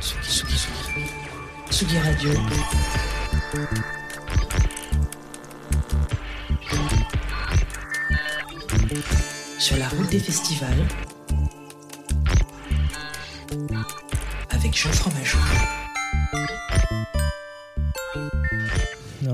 Tsugi, Tsugi, Tsugi Radio. Sur la route des festivals. Avec Jean Fromageau.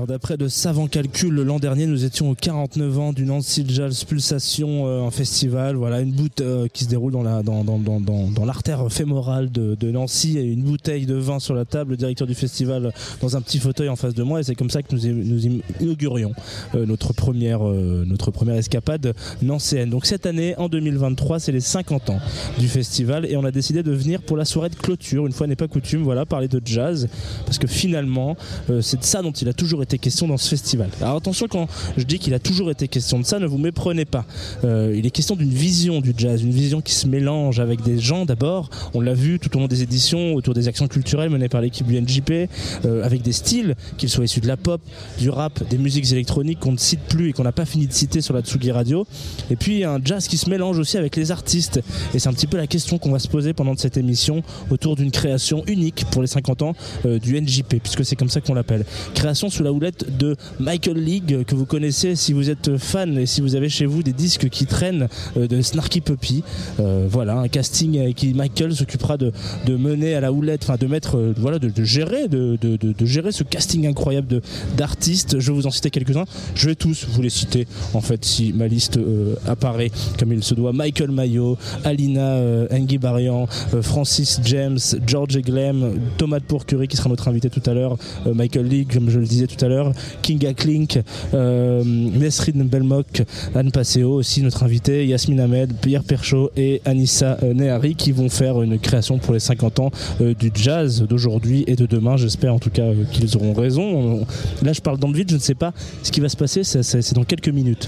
D'après de savants calculs, l'an dernier, nous étions aux 49 ans du Nancy Jazz Pulsation euh, en festival. Voilà, une bouteille euh, qui se déroule dans la dans, dans, dans, dans l'artère fémorale de, Nancy et une bouteille de vin sur la table. Le directeur du festival dans un petit fauteuil en face de moi. Et c'est comme ça que nous, nous inaugurions euh, notre première notre première escapade nancéenne. Donc cette année, en 2023, c'est les 50 ans du festival et on a décidé de venir pour la soirée de clôture. Une fois n'est pas coutume, voilà, parler de jazz parce que finalement, c'est de ça dont il a toujours été question dans ce festival. Alors attention quand je dis qu'il a toujours été question de ça, ne vous méprenez pas. Euh, il est question d'une vision du jazz, une vision qui se mélange avec des gens d'abord. On l'a vu tout au long des éditions autour des actions culturelles menées par l'équipe du NJP, euh, avec des styles, qu'ils soient issus de la pop, du rap, des musiques électroniques qu'on ne cite plus et qu'on n'a pas fini de citer sur la Tsugi Radio. Et puis un jazz qui se mélange aussi avec les artistes. Et c'est un petit peu la question qu'on va se poser pendant cette émission autour d'une création unique pour les 50 ans euh, du NJP, puisque c'est comme ça qu'on l'appelle. Création sous la de Michael League que vous connaissez si vous êtes fan et si vous avez chez vous des disques qui traînent euh, de Snarky Puppy. Euh, voilà, un casting qui Michael s'occupera de, de, mener à la houlette, enfin de mettre, euh, voilà, de, de gérer, de, de, gérer ce casting incroyable d'artistes. Je vais vous en citer quelques-uns. Je vais tous vous les citer en fait si ma liste apparaît comme il se doit. Michael Mayo, Alina Engi Barian, Francis James, George Eglem, Thomas Pourcurie qui sera notre invité tout à l'heure, Michael League comme je le disais tout à l'heure, Kinga Klink, euh, Nesrin Belmok, Anne Passeo aussi notre invité, Yasmine Ahmed, Pierre Perchaud et Anissa euh, Nehari qui vont faire une création pour les 50 ans euh, du jazz d'aujourd'hui et de demain. J'espère en tout cas qu'ils auront raison. Là je parle dans je ne sais pas ce qui va se passer, c'est dans quelques minutes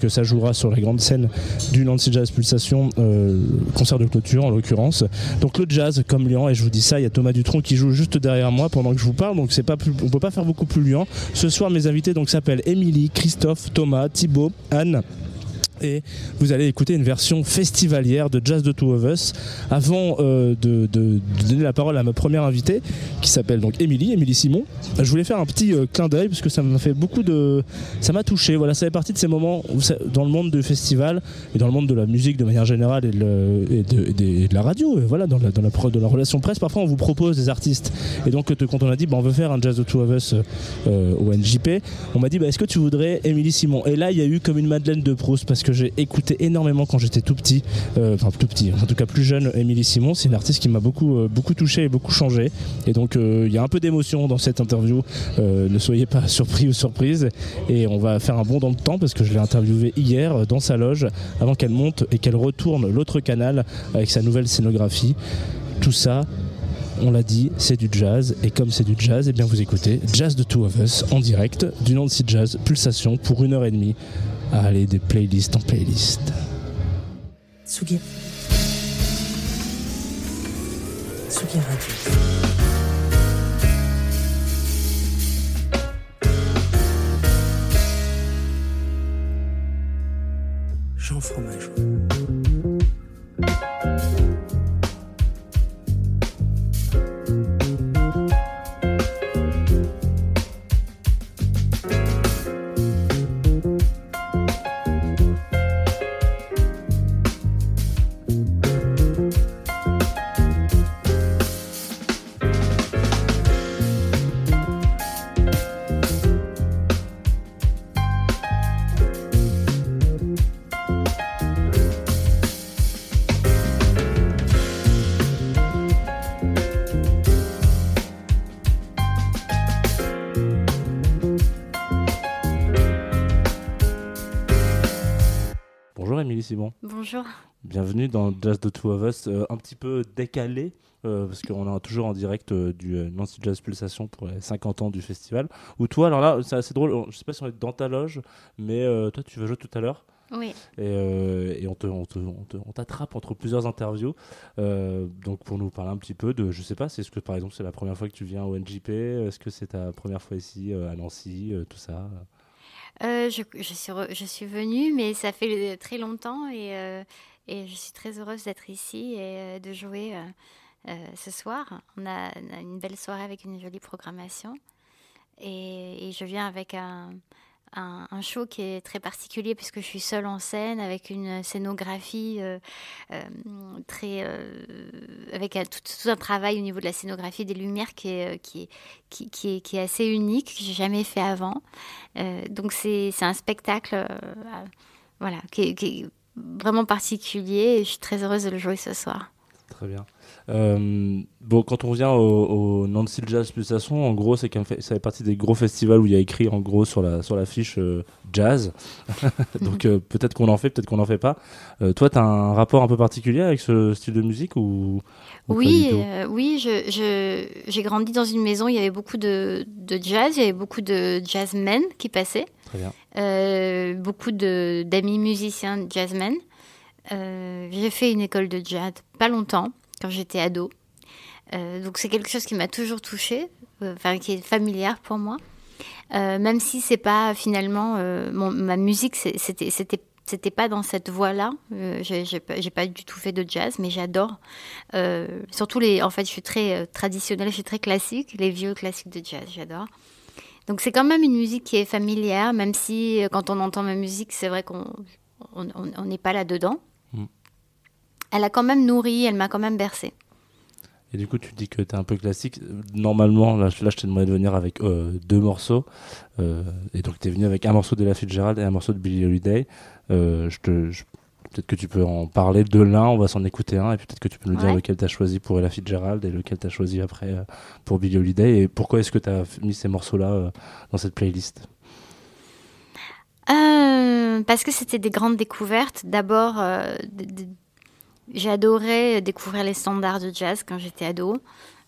que ça jouera sur la grande scène du Nancy Jazz Pulsation, concert de clôture en l'occurrence. Donc le jazz comme Lyon, et je vous dis ça, il y a Thomas Dutronc qui joue juste derrière moi pendant que je vous parle, donc c'est pas on peut pas faire beaucoup plus Lyon. Ce soir, mes invités donc s'appellent Émilie, Christophe, Thomas, Thibaut, Anne et vous allez écouter une version festivalière de Jazz the Two of Us avant euh, de, donner la parole à ma première invitée qui s'appelle donc Émilie, Émilie Simon. Je voulais faire un petit euh, clin d'œil parce que ça m'a fait beaucoup de ça m'a touché. Voilà, ça fait partie de ces moments dans le monde du festival et dans le monde de la musique de manière générale et, de, la radio, voilà, dans la, relation presse, parfois on vous propose des artistes et donc quand on a dit bah, on veut faire un Jazz the Two of Us euh, au NJP, on m'a dit bah, est-ce que tu voudrais Émilie Simon? Et là il y a eu comme une Madeleine de Proust parce que j'ai écouté énormément quand j'étais tout petit, euh, enfin tout petit, en tout cas plus jeune, Émilie Simon. C'est une artiste qui m'a beaucoup, euh, beaucoup touché et beaucoup changé. Et donc euh, il y a un peu d'émotion dans cette interview. ne soyez pas surpris ou surprise. Et on va faire un bond dans le temps parce que je l'ai interviewée hier dans sa loge avant qu'elle monte et qu'elle retourne l'autre canal avec sa nouvelle scénographie. Tout ça, on l'a dit, c'est du jazz. Et comme c'est du jazz, et eh bien vous écoutez Jazz de Two of Us en direct du Nancy Jazz Pulsation pour une heure et demie à aller des playlists en playlist. Tsugi. Tsugi Radio. Jean Fromage. Bonjour. Bienvenue dans Jazz the Two of Us, euh, un petit peu décalé, euh, parce qu'on est toujours en direct euh, du Nancy Jazz Pulsation pour les 50 ans du festival. Ou toi, alors là, c'est assez drôle, je sais pas si on est dans ta loge, mais toi, tu vas jouer tout à l'heure. Oui. Et, on, te, on, t'attrape entre plusieurs interviews. donc pour nous parler un petit peu de, je sais pas, est-ce que par exemple c'est la première fois que tu viens au NJP Est-ce que c'est ta première fois ici à Nancy Tout ça? Euh, je, suis je suis venue, mais ça fait très longtemps et, euh, et je suis très heureuse d'être ici et euh, de jouer ce soir. On a, une belle soirée avec une jolie programmation. Et je viens avec un, un, show qui est très particulier puisque je suis seule en scène avec une scénographie euh, euh, très euh, avec tout, un travail au niveau de la scénographie des lumières qui est qui qui, qui, est, assez unique que j'ai jamais fait avant. donc c'est un spectacle voilà qui est vraiment particulier et je suis très heureuse de le jouer ce soir. Très bien. Euh, bon, quand on revient au, au Nancy Jazz Pulsation, en gros, c'est ça fait partie des gros festivals où il y a écrit en gros sur la sur l'affiche euh, jazz. Donc euh, peut-être qu'on en fait, peut-être qu'on n'en fait pas. toi, tu as un rapport un peu particulier avec ce style de musique ou, Oui, oui. Je, j'ai grandi dans une maison. Il y avait beaucoup de, de jazz. Il y avait beaucoup de jazzmen qui passaient. Très bien. beaucoup de d'amis musiciens jazzmen. J'ai fait une école de jazz pas longtemps quand j'étais ado. Euh, donc c'est quelque chose qui m'a toujours touchée, euh, enfin qui est familière pour moi. Euh, même si c'est pas finalement ma musique, c'était c'était c'était pas dans cette voie-là. j'ai pas, du tout fait de jazz, mais j'adore. surtout les, en fait, je suis très traditionnelle, je suis très classique, les vieux classiques de jazz, j'adore. Donc c'est quand même une musique qui est familière, même si quand on entend ma musique, c'est vrai qu'on on n'est pas là dedans elle a quand même nourri, elle m'a quand même bercé. Et du coup, tu dis que tu es un peu classique. Normalement, là, je t'ai demandé de venir avec euh, deux morceaux. Euh, et donc, tu es venu avec un morceau de La Fitzgerald et un morceau de Billie Holiday. Euh, je te, peut-être que tu peux en parler de l'un, on va s'en écouter un. Et peut-être que tu peux nous dire lequel tu as choisi pour Ella Fitzgerald et lequel tu as choisi après pour Billie Holiday. Et pourquoi est-ce que tu as mis ces morceaux-là dans cette playlist? Parce que c'était des grandes découvertes. D'abord, J'adorais découvrir les standards de jazz quand j'étais ado.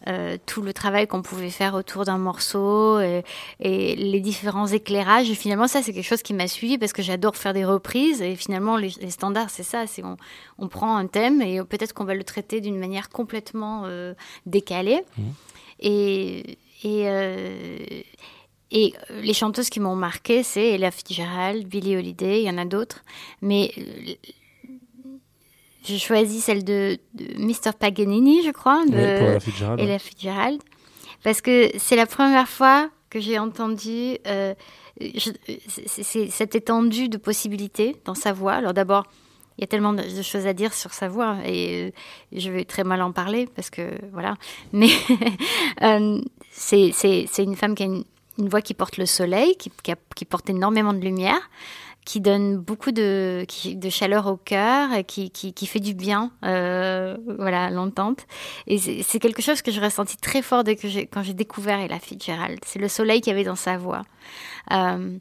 Euh, tout le travail qu'on pouvait faire autour d'un morceau et, les différents éclairages. Et finalement, ça, c'est quelque chose qui m'a suivi parce que j'adore faire des reprises. Et finalement, les, standards, c'est ça. C'est on, on, prend un thème et peut-être qu'on va le traiter d'une manière complètement euh, décalée. Mmh. Et, et, euh, et les chanteuses qui m'ont marqué, c'est Ella Fitzgerald, Billie Holiday, il y en a d'autres. Mais j'ai choisi celle de, Mr. Paganini, je crois, de Ella Fitzgerald. Ella Fitzgerald, parce que c'est la première fois que j'ai entendu euh, cette étendue de possibilités dans sa voix. Alors d'abord, il y a tellement de choses à dire sur sa voix et euh, je vais très mal en parler parce que voilà. Mais euh, c'est une femme qui a une, voix qui porte le soleil, qui, qui porte énormément de lumière qui donne beaucoup de, de chaleur au cœur, qui, qui, qui fait du bien, euh, voilà, l'entente. Et c'est quelque chose que je ressentis très fort dès que quand j'ai découvert Ella Fitzgerald. C'est le soleil qu'il y avait dans sa voix. Euh,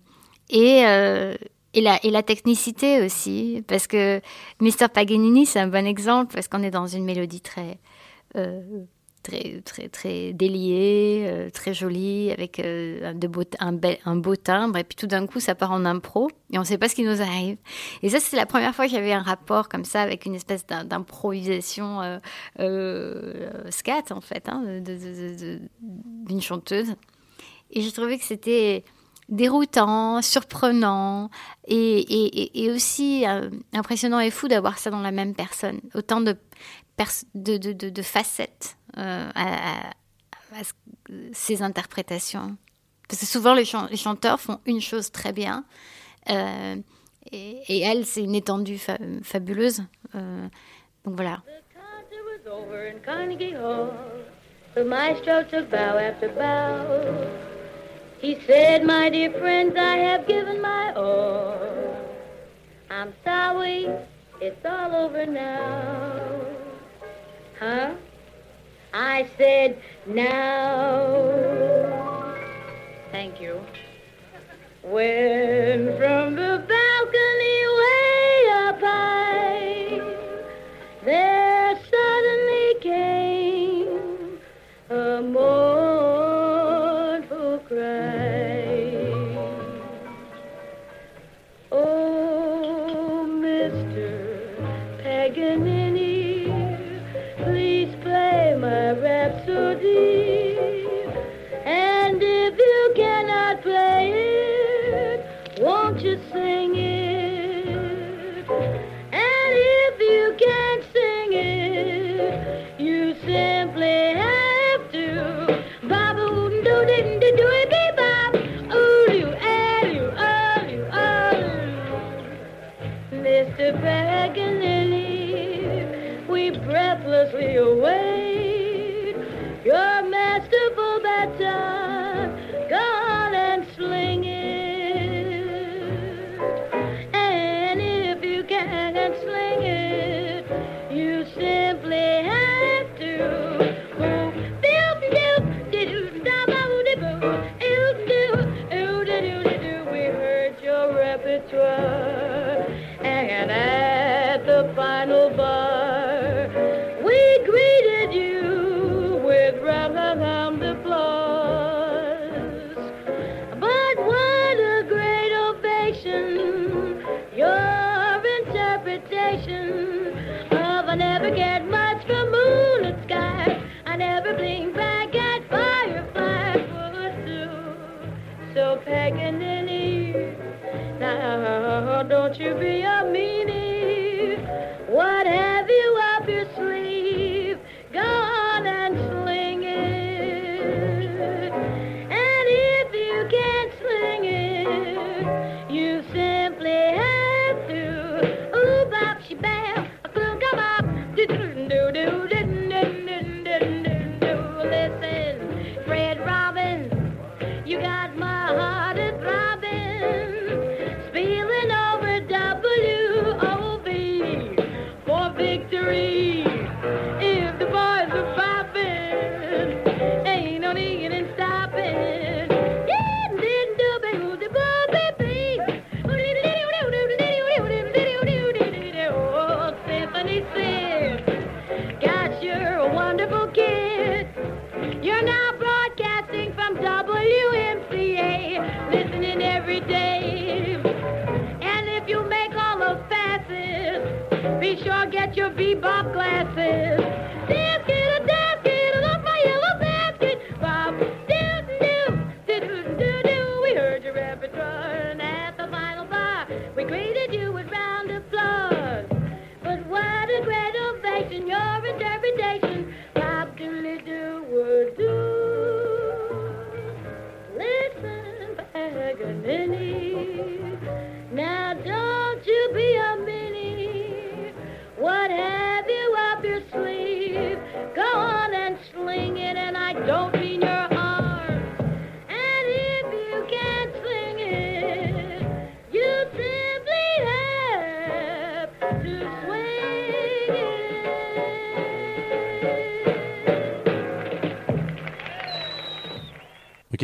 et, euh, et, la, et la technicité aussi, parce que Mr. Paganini, c'est un bon exemple, parce qu'on est dans une mélodie très très très très délié, euh, très joli, avec euh, de beau, un, un, beau timbre. Et puis tout d'un coup, ça part en impro et on ne sait pas ce qui nous arrive. Et ça, c'est la première fois que j'avais un rapport comme ça avec une espèce d'improvisation euh, scat en fait, hein, d'une chanteuse. Et j'ai trouvé que c'était déroutant, surprenant et, et, aussi impressionnant et fou d'avoir ça dans la même personne. Autant de facettes euh, à, ces interprétations. Parce que souvent, les, chanteurs font une chose très bien. Euh, et, elle, c'est une étendue fabuleuse. Euh, donc voilà. The maestro took bow after bow. He said, My dear friends, I have given my all. I'm sorry, it's all over now. Huh? I said, now. Thank you. When from the balcony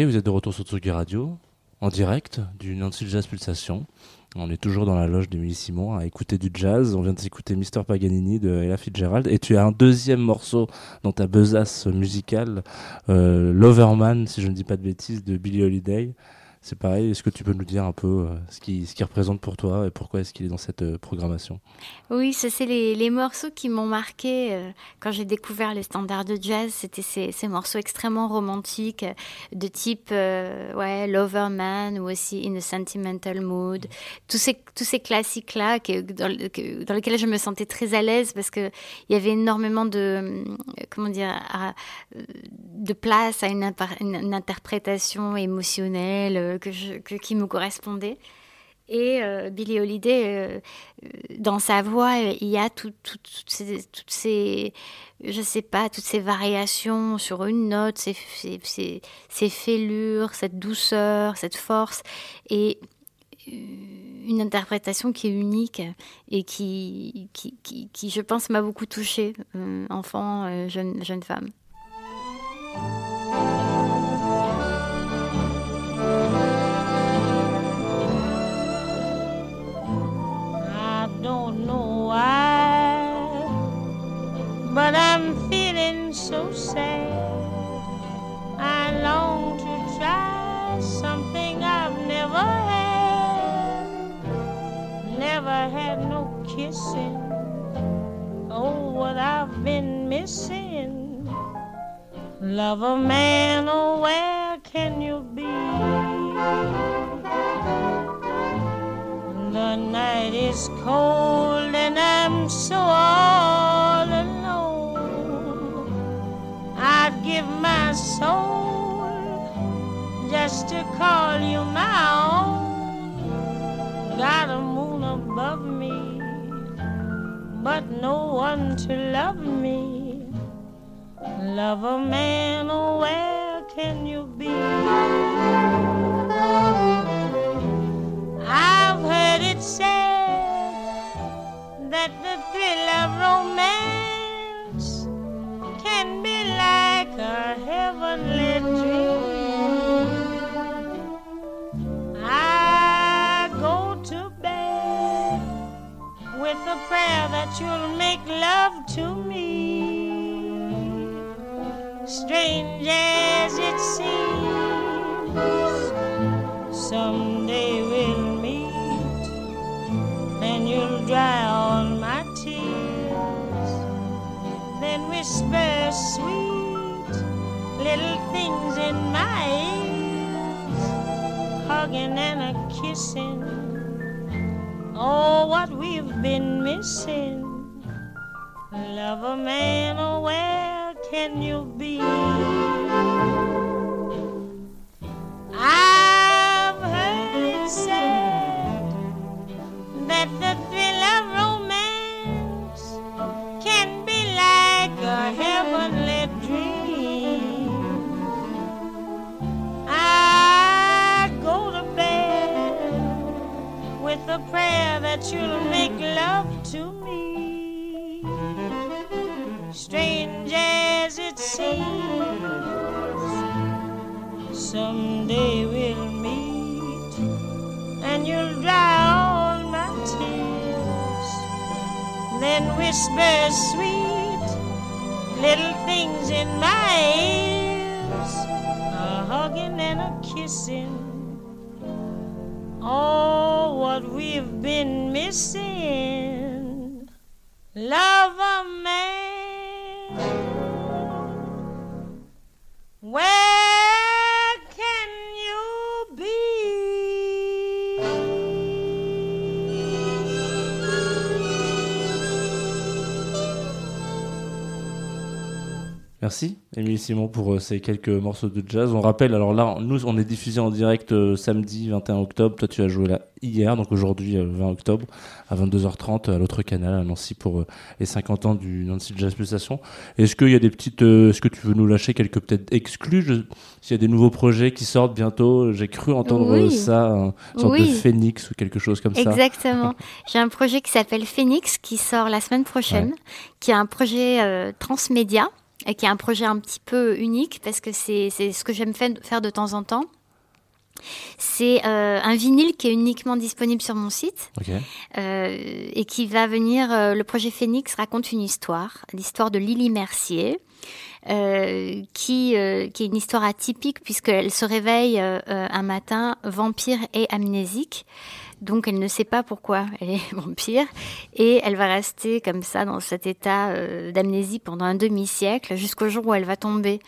Vous êtes de retour sur Tsugi Radio, en direct du Nancy Jazz Pulsation. On est toujours dans la loge d'Émilie Simon à écouter du jazz. On vient de s'écouter Mr. Paganini de Ella Fitzgerald. Et tu as un deuxième morceau dans ta besace musicale, euh, Loverman, si je ne dis pas de bêtises, de Billie Holiday. C'est pareil, est-ce que tu peux nous dire un peu euh, ce qu'il ce qui représente pour toi et pourquoi est-ce qu'il est dans cette euh, programmation? Oui, ça c'est les, les morceaux qui m'ont marqué euh, quand j'ai découvert les standards de jazz. C'était ces, ces morceaux extrêmement romantiques de type euh, ouais, Loverman ou aussi In a Sentimental Mood. Tous ces, tous ces classiques-là que, dans, le- que- dans lesquels je me sentais très à l'aise parce qu'il y avait énormément de, comment dire, de place à une interprétation émotionnelle euh, que qui me correspondait. Et euh, Billie Holiday, euh, euh, dans sa voix, il y a tout- tout- toutes ces, toutes ces, je sais pas, toutes ces variations sur une note, ces, ces, ces- fêlures, cette douceur, cette force, et une interprétation qui est unique et qui, qui, qui, je pense, m'a beaucoup touchée, enfant, jeune, jeune femme. So sad. I long to try something I've never had. Never had no kissing. Oh, what I've been missing. Love a man, oh, where can you be? The night is cold and I'm so all I'd give my soul just to call you my own. Got a moon above me, but no one to love me. Love a man, oh, where can you be? Simon, pour euh, ces quelques morceaux de jazz. On rappelle, alors là, nous, on est diffusé en direct euh, samedi 21 octobre. Toi, tu as joué là hier, donc aujourd'hui, euh, 20 octobre, à 22h30, à l'autre canal, à Nancy, pour euh, les 50 ans du Nancy Jazz Pulsation. Est-ce qu'il y a des petites. euh, Est-ce que tu veux nous lâcher quelques peut-être exclus? Je- S'il y a des nouveaux projets qui sortent bientôt, j'ai cru entendre Oui. euh, ça, un sorte de phénix ou quelque chose comme ça. Exactement. J'ai un projet qui s'appelle Phoenix qui sort la semaine prochaine, qui est un projet euh, transmédia et qui est un projet un petit peu unique parce que c'est c'est ce que j'aime fa- faire de temps en temps. C'est euh, un vinyle qui est uniquement disponible sur mon site Ok. euh, et qui va venir. euh, le projet Phoenix raconte une histoire, l'histoire de Lily Mercier, euh, qui, euh, qui est une histoire atypique puisqu'elle se réveille euh, euh, un matin vampire et amnésique. Donc elle ne sait pas pourquoi elle est vampire et elle va rester comme ça dans cet état euh, d'amnésie pendant un demi-siècle jusqu'au jour où elle va tomber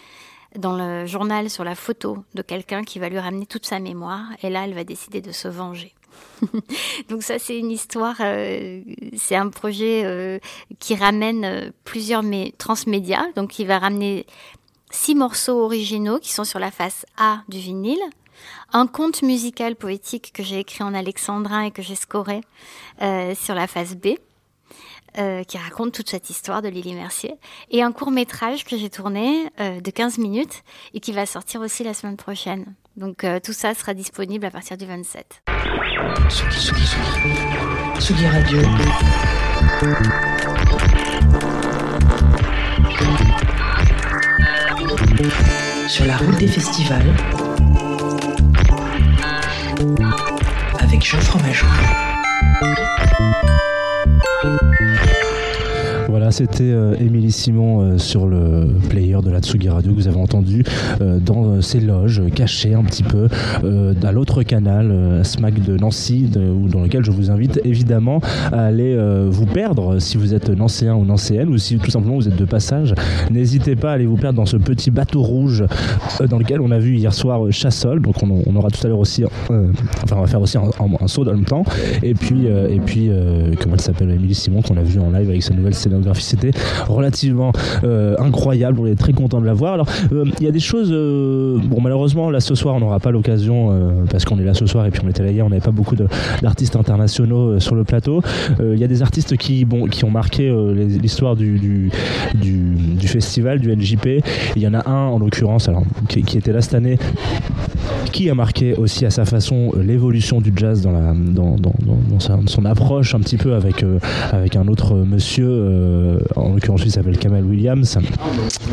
dans le journal sur la photo de quelqu'un qui va lui ramener toute sa mémoire et là elle va décider de se venger. Donc ça c'est une histoire, euh, c'est un projet euh, qui ramène euh, plusieurs mé- transmédias, donc qui va ramener six morceaux originaux qui sont sur la face A du vinyle, un conte musical poétique que j'ai écrit en alexandrin et que j'ai scoré sur la face B. qui raconte toute cette histoire de Lily Mercier, et un court métrage que j'ai tourné de 15 minutes et qui va sortir aussi la semaine prochaine. Donc euh, tout ça sera disponible à partir du 27. Tsugi, Tsugi, Tsugi. Tsugi Radio. Sur la route des festivals. Avec Jean Fromageau. Voilà, c'était euh, Émilie Simon euh, sur le player de la Tsugi Radio que vous avez entendu euh, dans ses loges, cachées un petit peu, à l'autre canal, SMAC de Nancy, dans lequel je vous invite évidemment à aller vous perdre si vous êtes nancéen ou nancéenne, ou si tout simplement vous êtes de passage. N'hésitez pas à aller vous perdre dans ce petit bateau rouge dans lequel on a vu hier soir Chassol, donc on, aura tout à l'heure aussi, enfin on va faire aussi un, saut dans le temps, et puis, et puis comment elle s'appelle, Émilie Simon, qu'on a vu en live avec sa nouvelle C'était relativement euh, incroyable. On est très content de la voir. Alors, euh, il y a des choses. euh, bon, malheureusement, là ce soir, on n'aura pas l'occasion parce qu'on est là ce soir et puis on était là hier. On n'avait pas beaucoup d'artistes internationaux sur le plateau. Il y a des artistes qui, bon, qui ont marqué l'histoire du, du, festival, du NJP. Il y en a un, en l'occurrence, alors qui, était là cette année qui a marqué aussi à sa façon l'évolution du jazz dans, la, dans, dans, dans- son approche un petit peu avec, avec un autre monsieur, en l'occurrence il s'appelle Kamal Williams,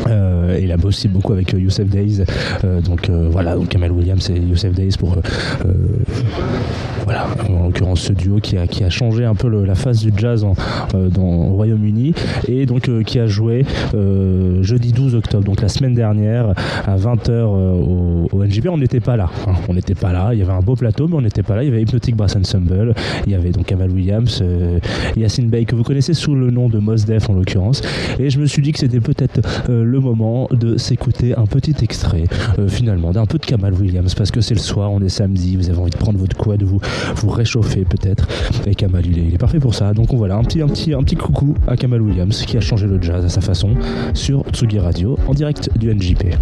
Euh, et il a bossé beaucoup avec euh, Youssef Days, Euh, donc euh, voilà, donc Kamal Williams et Youssef Days pour, euh, euh, voilà, en l'occurrence ce duo qui a, qui a changé un peu la face du jazz en, euh, au Royaume-Uni, et donc euh, qui a joué euh, jeudi 12 octobre, donc la semaine dernière à 20h au, au. On était pas là. hein. On n'était pas là. Il y avait un beau plateau, mais on n'était pas là. Il y avait Hypnotic Brass Ensemble. Il y avait donc Kamal Williams, euh, Yacine Bey, que vous connaissez sous le nom de Mos Def en l'occurrence. Et je me suis dit que c'était peut-être euh, le moment de s'écouter un petit extrait, euh, finalement, d'un peu de Kamal Williams, parce que c'est le soir, on est samedi, vous avez envie de prendre votre quad, vous vous réchauffer peut-être. Et Kamal, il est, parfait pour ça. Donc voilà, un petit, un, petit, un petit coucou à Kamal Williams qui a changé le jazz à sa façon sur Tsugi Radio en direct du NJP.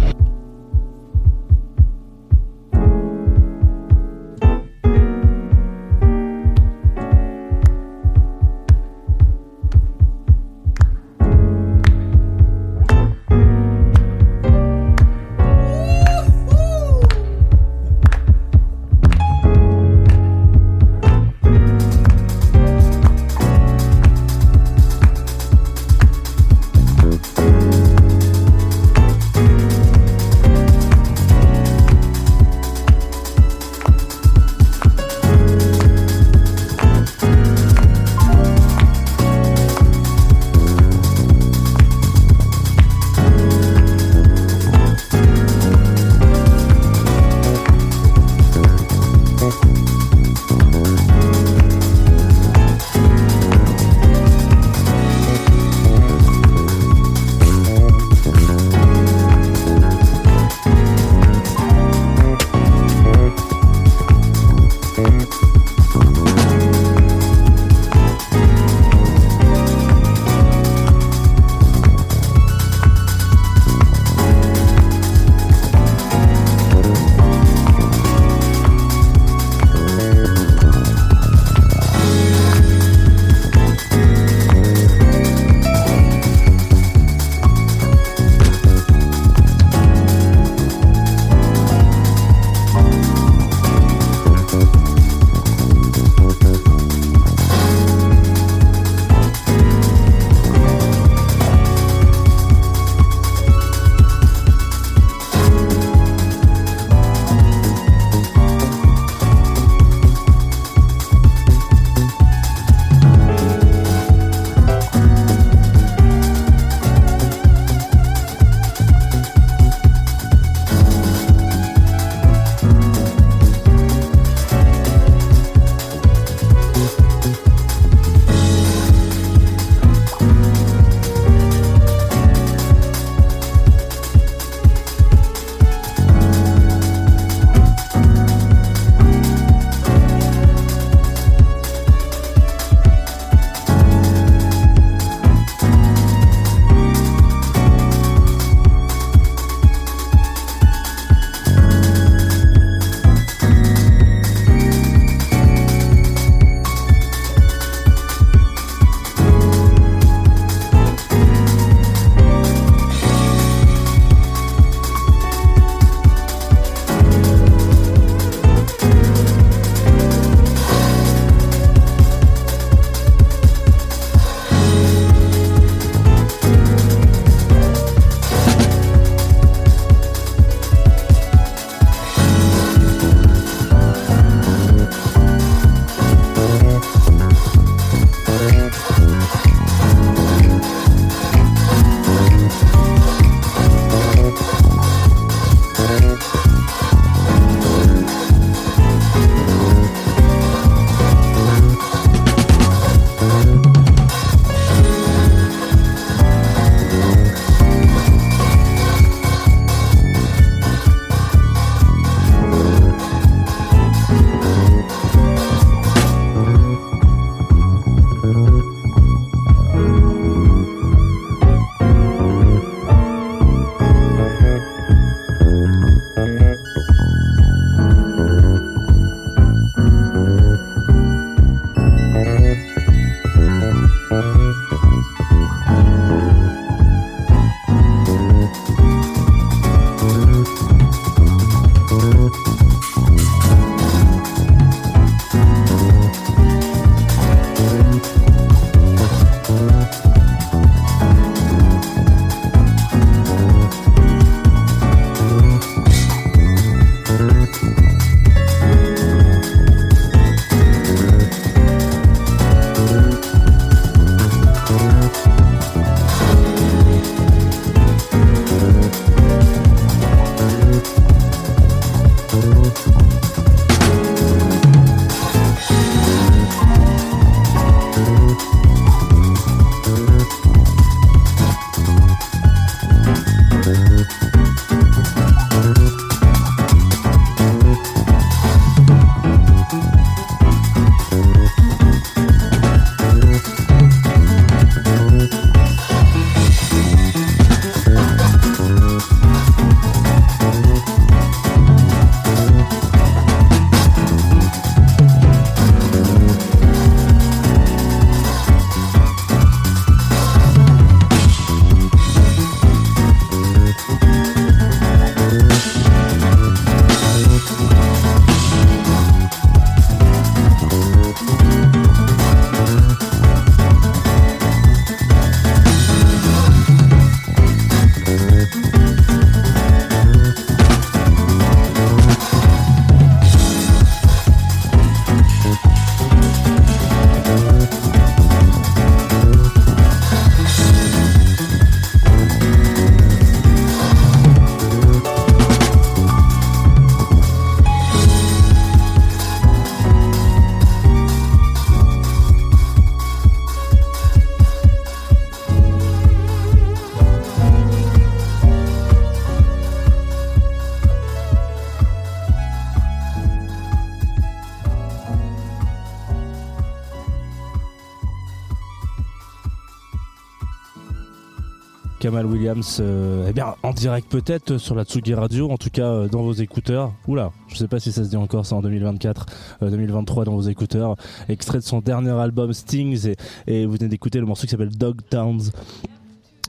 Williams, euh, eh bien en direct peut-être sur la Tsugi Radio, en tout cas euh, dans vos écouteurs. Oula, je sais pas si ça se dit encore, c'est en 2024, 2023 dans vos écouteurs. Extrait de son dernier album Stings et vous venez d'écouter le morceau qui s'appelle Dog Towns.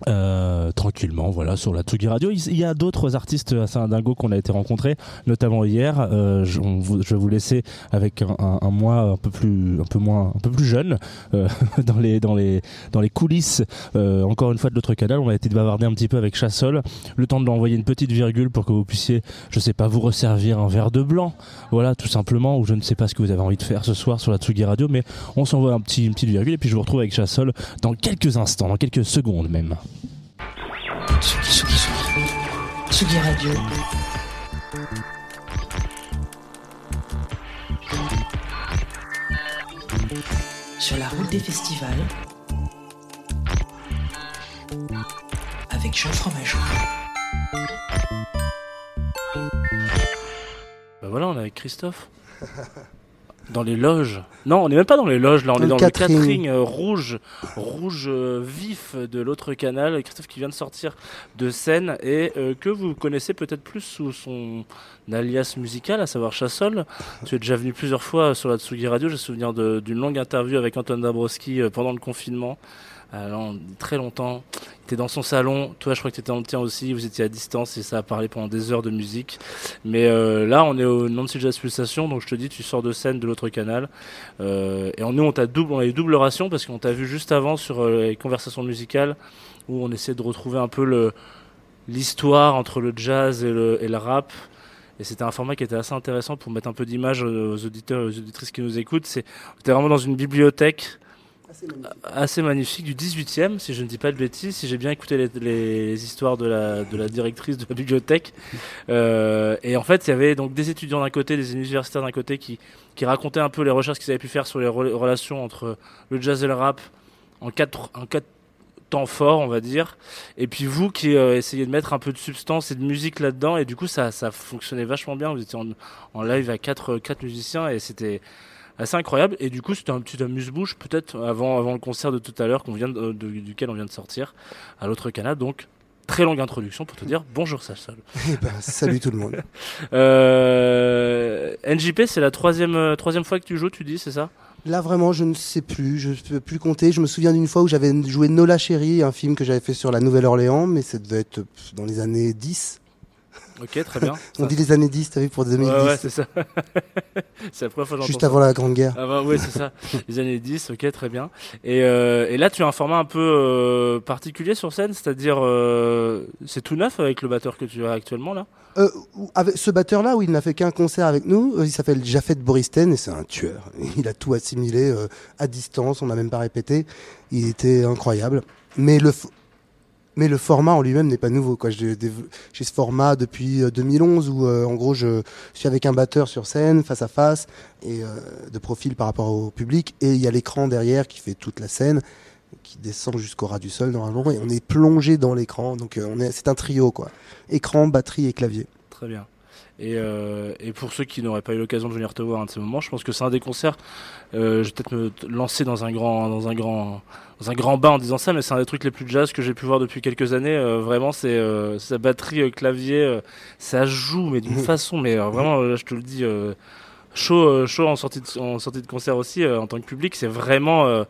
Euh, tranquillement, voilà, sur la Tsugi Radio. Il y a d'autres artistes assez dingo qu'on a été rencontrés, notamment hier. Euh, je, je vais vous laisser avec un, un, un mois un peu plus, un peu moins, un peu plus jeune euh, dans les, dans les, dans les coulisses. euh, encore une fois de l'autre canal, on a été bavarder un petit peu avec Chassol. Le temps de l'envoyer une petite virgule pour que vous puissiez, je sais pas, vous resservir un verre de blanc. Voilà, tout simplement. Ou je ne sais pas ce que vous avez envie de faire ce soir sur la Tsugi Radio, mais on s'envoie un petit, une petite virgule et puis je vous retrouve avec Chassol dans quelques instants, dans quelques secondes même. Tsugi, Tsugi, Tsugi. Tsugi Radio. Sur la route des festivals. Avec Jean Fromageau. Bah voilà, on est avec Christophe. Dans les loges. Non, on n'est même pas dans les loges, là, on Dans est dans catering. le catering euh, rouge, rouge euh, vif de l'autre canal. Christophe qui vient de sortir de scène et euh, que vous connaissez peut-être plus sous son alias musical, à savoir Chassol. tu es déjà venu plusieurs fois sur la Tsugi Radio. J'ai souvenir d'une longue interview avec Antoine Dabrowski euh, pendant le confinement. Alors, très longtemps. Tu dans son salon. Toi, je crois que tu étais dans le tien aussi. Vous étiez à distance et ça a parlé pendant des heures de musique. Mais euh, là, on est au Nancy Jazz Pulsation, donc je te dis, tu sors de scène de l'autre canal. Euh, et on, nous, on t'a double, on a eu double ration parce qu'on t'a vu juste avant sur euh, les conversations musicales où on essaie de retrouver un peu l'histoire entre le jazz et le, et le rap. Et c'était un format qui était assez intéressant pour mettre un peu d'image aux auditeurs et aux auditrices qui nous écoutent. C'est, t'es vraiment dans une bibliothèque assez magnifique du 18e, si je ne dis pas de bêtises, si j'ai bien écouté les, histoires de la, de la directrice de la bibliothèque. Euh, et en fait, il y avait donc des étudiants d'un côté, des universitaires d'un côté qui, qui racontaient un peu les recherches qu'ils avaient pu faire sur les rela- relations entre le jazz et le rap en quatre, en quatre temps forts, on va dire. Et puis vous qui euh, essayez de mettre un peu de substance et de musique là-dedans, et du coup, ça, ça fonctionnait vachement bien. Vous étiez en, en live à quatre, quatre musiciens et c'était assez incroyable. Et du coup, c'était un petit amuse-bouche, peut-être avant, avant le concert de tout à l'heure qu'on vient de- de- duquel on vient de sortir à l'autre canal. Donc, très longue introduction pour te dire bonjour Sachol. Eh ben, salut tout le monde. Euh, NJP, c'est la troisième, euh, troisième fois que tu joues, tu dis, c'est ça? Là, vraiment, je ne sais plus. Je ne peux plus compter. Je me souviens d'une fois où j'avais joué Nola Chérie, un film que j'avais fait sur la Nouvelle-Orléans, mais ça devait être dans les années 10. Ok, très bien. On dit les années 10, t'as vu, pour 2010. Ouais, ouais, c'est ça. c'est la première fois que juste ça. avant la Grande Guerre. Ah bah ouais, c'est ça. Les années 10, ok, très bien. Et, euh, et là, tu as un format un peu euh, particulier sur scène, c'est-à-dire, euh, c'est tout neuf avec le batteur que tu as actuellement là? Avec ce batteur-là, où il n'a fait qu'un concert avec nous, il s'appelle Jafet Boristen et c'est un tueur. Il a tout assimilé à distance, on n'a même pas répété. Il était incroyable. Mais le, mais le format en lui-même n'est pas nouveau. quoi. J'ai ce format depuis euh, 2011 où, euh, en gros, je suis avec un batteur sur scène, face à face, et euh, de profil par rapport au public. Et il y a l'écran derrière qui fait toute la scène, qui descend jusqu'au ras du sol normalement, et on est plongé dans l'écran. Donc euh, on est, c'est un trio, quoi. Écran, batterie et clavier. Très bien. Et, euh, et pour ceux qui n'auraient pas eu l'occasion de venir te voir à un de ces moments, je pense que c'est un des concerts. euh, je vais peut-être me lancer dans un grand, dans un grand, dans un grand bain en disant ça, mais c'est un des trucs les plus jazz que j'ai pu voir depuis quelques années. Euh, vraiment, c'est sa batterie, clavier, ça joue, mais d'une façon, mais vraiment, euh, je te le dis, chaud, chaud en sortie de, en sortie de concert aussi, en tant que public, c'est vraiment,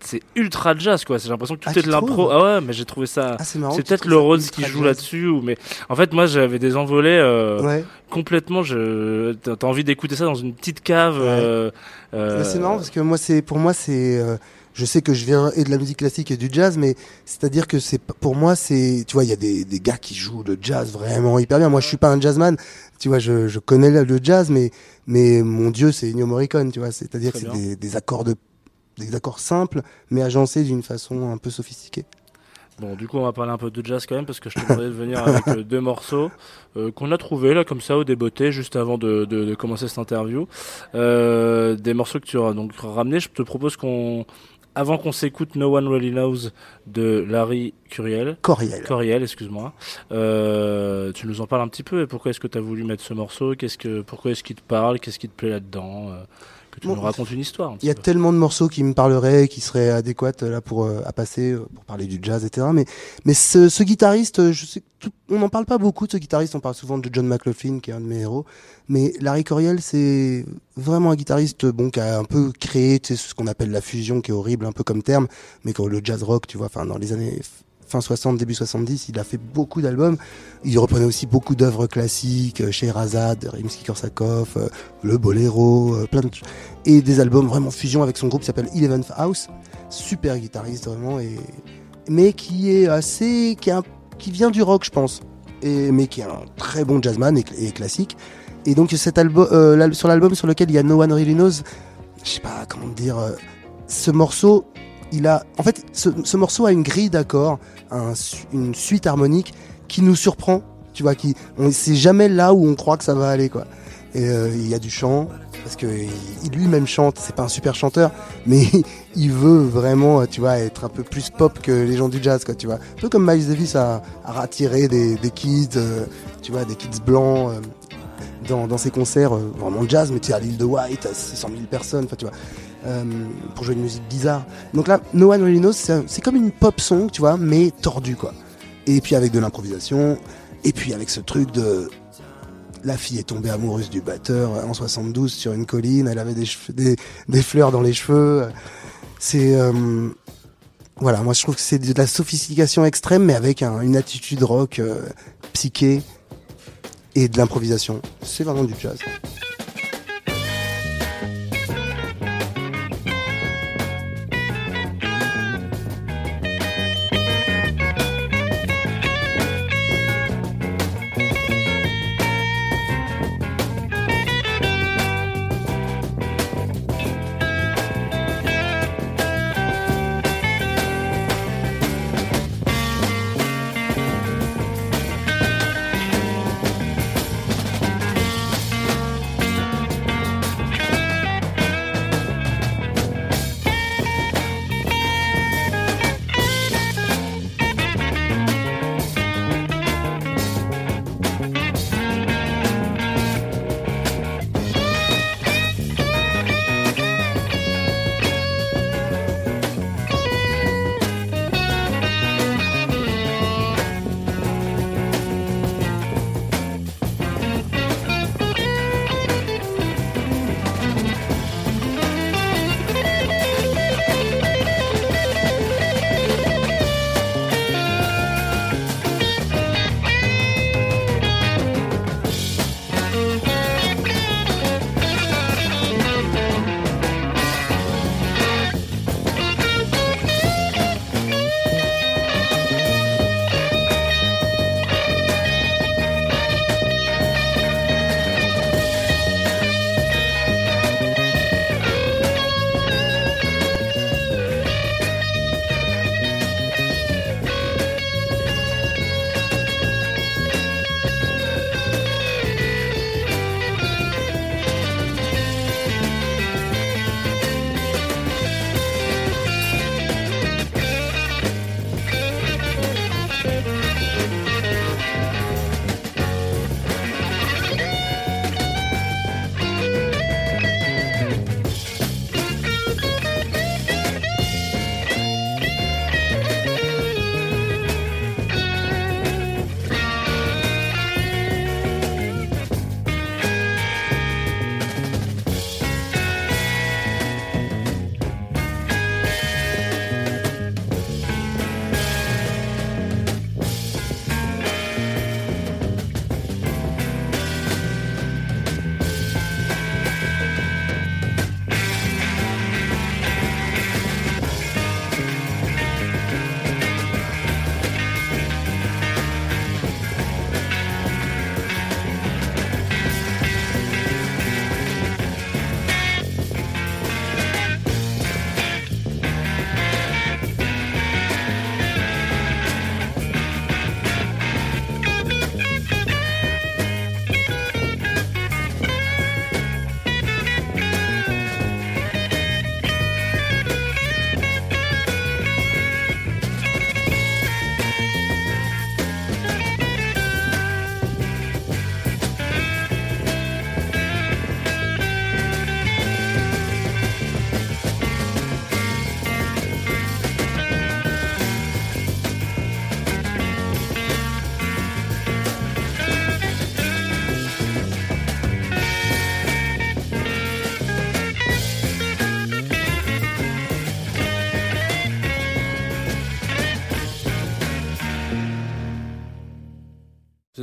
c'est ultra jazz quoi. J'ai l'impression que tout Ah, est de l'impro. Ah ouais, mais j'ai trouvé ça. Ah, c'est marrant. C'est tu peut-être le Rhodes qui joue là-dessus, ou mais en fait moi j'avais des envolées euh, Ouais. complètement. Je t'as envie d'écouter ça dans une petite cave. Ouais. euh, euh, C'est marrant parce que moi, c'est pour moi, c'est. euh, je sais que je viens et de la musique classique et du jazz, mais c'est-à-dire que c'est pour moi, c'est. Tu vois, il y a des, des gars qui jouent le jazz vraiment hyper bien. Moi, je suis pas un jazzman. Tu vois, je, je connais le jazz, mais mais mon dieu, c'est Ennio Morricone. Tu vois, c'est-à-dire que c'est des, des accords de des accords simples, mais agencés d'une façon un peu sophistiquée. Bon, du coup, on va parler un peu de jazz quand même parce que je te demandais de venir avec euh, deux morceaux euh, qu'on a trouvés là comme ça au débeauté juste avant de, de, de commencer cette interview. Euh, des morceaux que tu auras donc ramenés. Je te propose qu'on, avant qu'on s'écoute No One Really Knows de Larry Curiel, Coriel. Coriel, excuse-moi. Tu nous en parles un petit peu et pourquoi est-ce que tu as voulu mettre ce morceau? Qu'est-ce que, pourquoi est-ce qu'il te parle? Qu'est-ce qui te plaît là-dedans? Que tu Bon, nous racontes une histoire. Il y a peu. tellement de morceaux qui me parleraient, qui seraient adéquats euh, là pour euh, à passer euh, pour parler du jazz, etc. Mais mais ce, ce guitariste, euh, je sais, tout- on n'en parle pas beaucoup de ce guitariste. On parle souvent de John McLaughlin, qui est un de mes héros. Mais Larry Coryell, c'est vraiment un guitariste bon qui a un peu créé tu sais, ce qu'on appelle la fusion, qui est horrible un peu comme terme, mais quand le jazz rock, tu vois, enfin dans les années fin 60, début 70, il a fait beaucoup d'albums. Il reprenait aussi beaucoup d'œuvres classiques, euh, Scheherazade, Rimsky-Korsakov, euh, le boléro, euh, plein de et des albums vraiment fusion avec son groupe qui s'appelle Eleventh House. Super guitariste vraiment et mais qui est assez qui, qui vient du rock je pense et mais qui est un très bon jazzman et, classique. Et donc cet album sur l'album sur lequel il y a No One Really Knows, je sais pas comment dire ce morceau il a en fait ce, ce morceau a une grille d'accords, une suite harmonique qui nous surprend, tu vois qui c'est jamais là où on croit que ça va aller quoi. Et euh, il y a du chant parce que lui-même chante, c'est pas un super chanteur, mais il veut vraiment, euh, tu vois, être un peu plus pop que les gens du jazz, quoi, tu vois. Un peu comme Miles Davis a, a rattiré des, des kids, euh, tu vois, des kids blancs dans, dans ses concerts, vraiment jazz, mais tu sais, à l'île de White, à 600 000 personnes, enfin, tu vois, euh, pour jouer une musique bizarre. Donc là, No One c'est comme une pop song, tu vois, mais tordue, quoi. Et puis avec de l'improvisation, et puis avec ce truc de la fille est tombée amoureuse du batteur en 72 sur une colline. Elle avait des, fleurs dans les cheveux. C'est. euh, voilà, moi je trouve que c'est de la sophistication extrême, mais avec un- une attitude rock euh, psyché et de l'improvisation. C'est vraiment du jazz.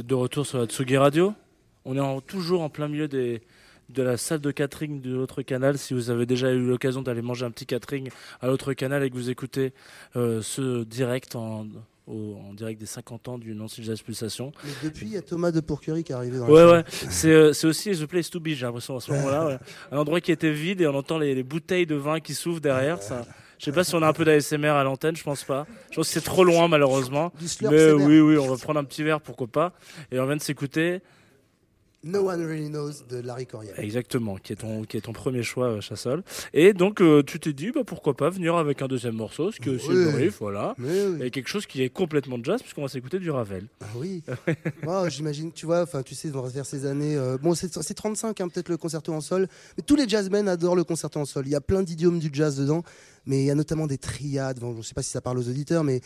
De retour sur la Tsugi Radio. On est en- toujours en plein milieu des, de la salle de catering de l'autre canal. Si vous avez déjà eu l'occasion d'aller manger un petit catering à l'autre canal et que vous écoutez euh, ce direct en, au- en direct des 50 ans du Nancy Jazz Pulsation. Mais depuis, il y a Thomas de Pourquerie qui est arrivé dans Ouais, ouais. C'est euh, c'est aussi The Place to Be, j'ai l'impression, à ce moment-là. ouais. Un endroit qui était vide et on entend les, les bouteilles de vin qui s'ouvrent derrière. Ça, je sais pas si on a un peu d'ASMR à l'antenne, je pense pas. Je pense que c'est trop loin, malheureusement. Mais oui, oui, on va prendre un petit verre, pourquoi pas. Et on vient de s'écouter, No One Really Knows de Larry Coryell. exactement, qui est ton, qui est ton premier choix, euh, Chassol. Et donc, euh, tu t'es dit, bah, pourquoi pas venir avec un deuxième morceau, ce qui est aussi Oui. le brief, voilà. Oui. Et quelque chose qui est complètement jazz, puisqu'on va s'écouter du Ravel. Ah oui. Wow, J'imagine, tu vois, enfin, tu sais, on va faire ces années. euh, bon, c'est c'est 35, hein, peut-être le concerto en sol. Mais tous les jazzmen adorent le concerto en sol. Il y a plein d'idiomes du jazz dedans. Mais il y a notamment des triades. Je ne sais pas si ça parle aux auditeurs, mais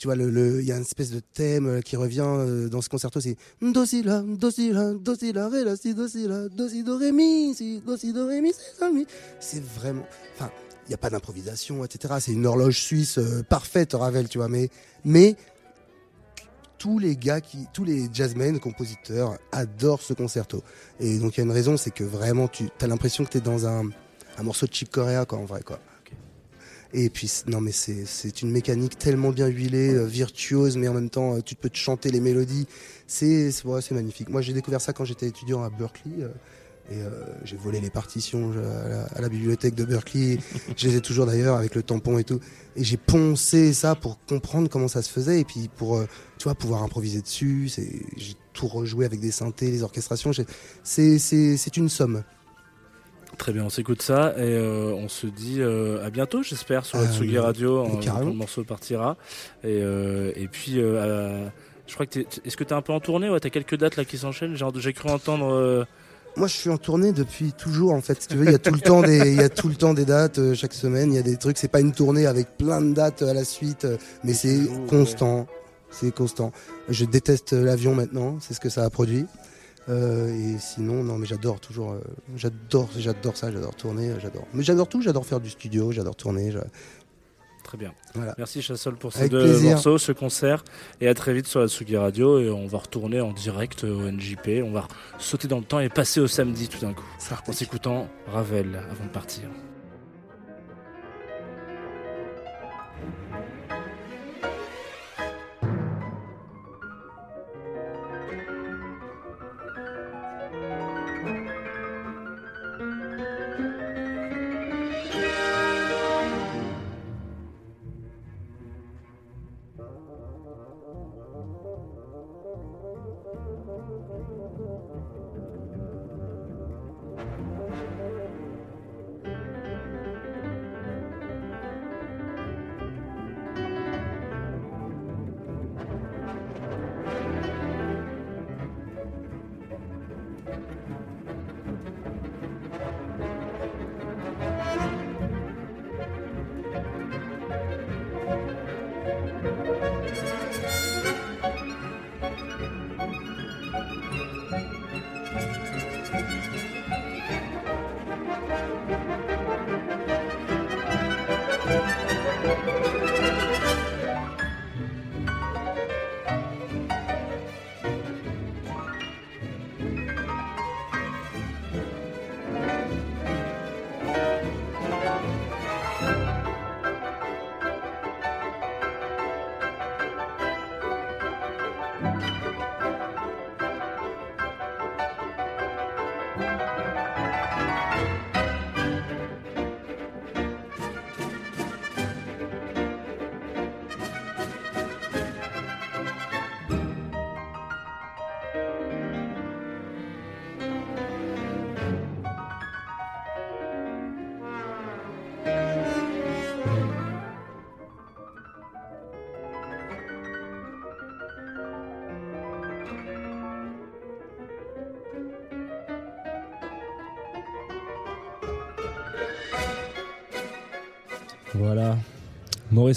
tu vois, il y a une espèce de thème euh, qui revient euh, dans ce concerto. C'est do si la, do si la, do si la, ré la si do si la, do si do ré mi, si do si do ré mi, si mi. C'est vraiment. Enfin, il n'y a pas d'improvisation, etc. C'est une horloge suisse euh, parfaite, Ravel, tu vois. Mais, tous les gars tous les jazzmen, compositeurs adorent ce concerto. Et donc il y a une raison, c'est que vraiment tu as l'impression que tu es dans un, un morceau de Chick Corea, quoi, en vrai, quoi. Et puis, non, mais c'est, une mécanique tellement bien huilée, euh, virtuose, mais en même temps, euh, tu peux te chanter les mélodies. C'est, c'est, ouais, c'est magnifique. Moi, j'ai découvert ça quand j'étais étudiant à Berkeley. euh, et j'ai volé les partitions à la, à la bibliothèque de Berkeley. je les ai toujours d'ailleurs avec le tampon et tout. Et j'ai poncé ça pour comprendre comment ça se faisait et puis pour, tu vois, pouvoir improviser dessus. J'ai tout rejoué avec des synthés, les orchestrations. C'est une somme. Très bien, on s'écoute ça et euh, on se dit euh, à bientôt, j'espère, sur la Ah, Tsugi Radio, carrément. quand le morceau partira. Et, euh, et puis, euh, je crois que t'es- est-ce que tu es un peu en tournée? Ouais, tu as quelques dates là qui s'enchaînent? Genre, J'ai cru entendre. euh, Moi, je suis en tournée depuis toujours, en fait. Si tu veux, il y a tout le temps des, il y a tout le temps des dates euh, chaque semaine. Il y a des trucs. C'est pas une tournée avec plein de dates à la suite, euh, mais c'est constant. C'est constant. Je déteste l'avion maintenant. C'est ce que ça a produit. Euh, et sinon, non, mais j'adore toujours. euh, j'adore, j'adore ça. J'adore tourner. euh, J'adore. Mais j'adore tout. J'adore faire du studio. J'adore tourner. Très bien. Voilà. Merci Chassol pour ces Avec deux plaisir. morceaux, ce concert. Et à très vite sur la Tsugi Radio. Et on va retourner en direct au NJP. On va sauter dans le temps et passer au samedi tout d'un coup. En s'écoutant Ravel avant de partir.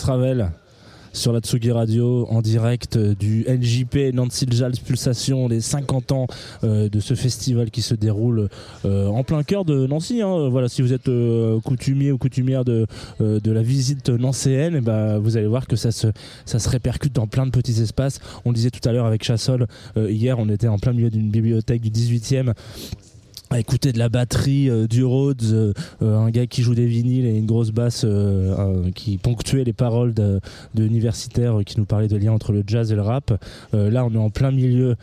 Ravel sur la Tsugi Radio en direct euh, du NJP Nancy Jazz Pulsation, les 50 ans euh, de ce festival qui se déroule euh, en plein cœur de Nancy. hein. Voilà, si vous êtes coutumier ou coutumière de, de la visite nancéenne, eh ben, vous allez voir que ça se, ça se répercute dans plein de petits espaces. On le disait tout à l'heure avec Chassol, hier on était en plein milieu d'une bibliothèque du 18e à écouter de la batterie, euh, du Rhodes, euh, euh, un gars qui joue des vinyles et une grosse basse qui ponctuait les paroles de, de universitaires qui nous parlaient de liens entre le jazz et le rap. Là, on est en plein milieu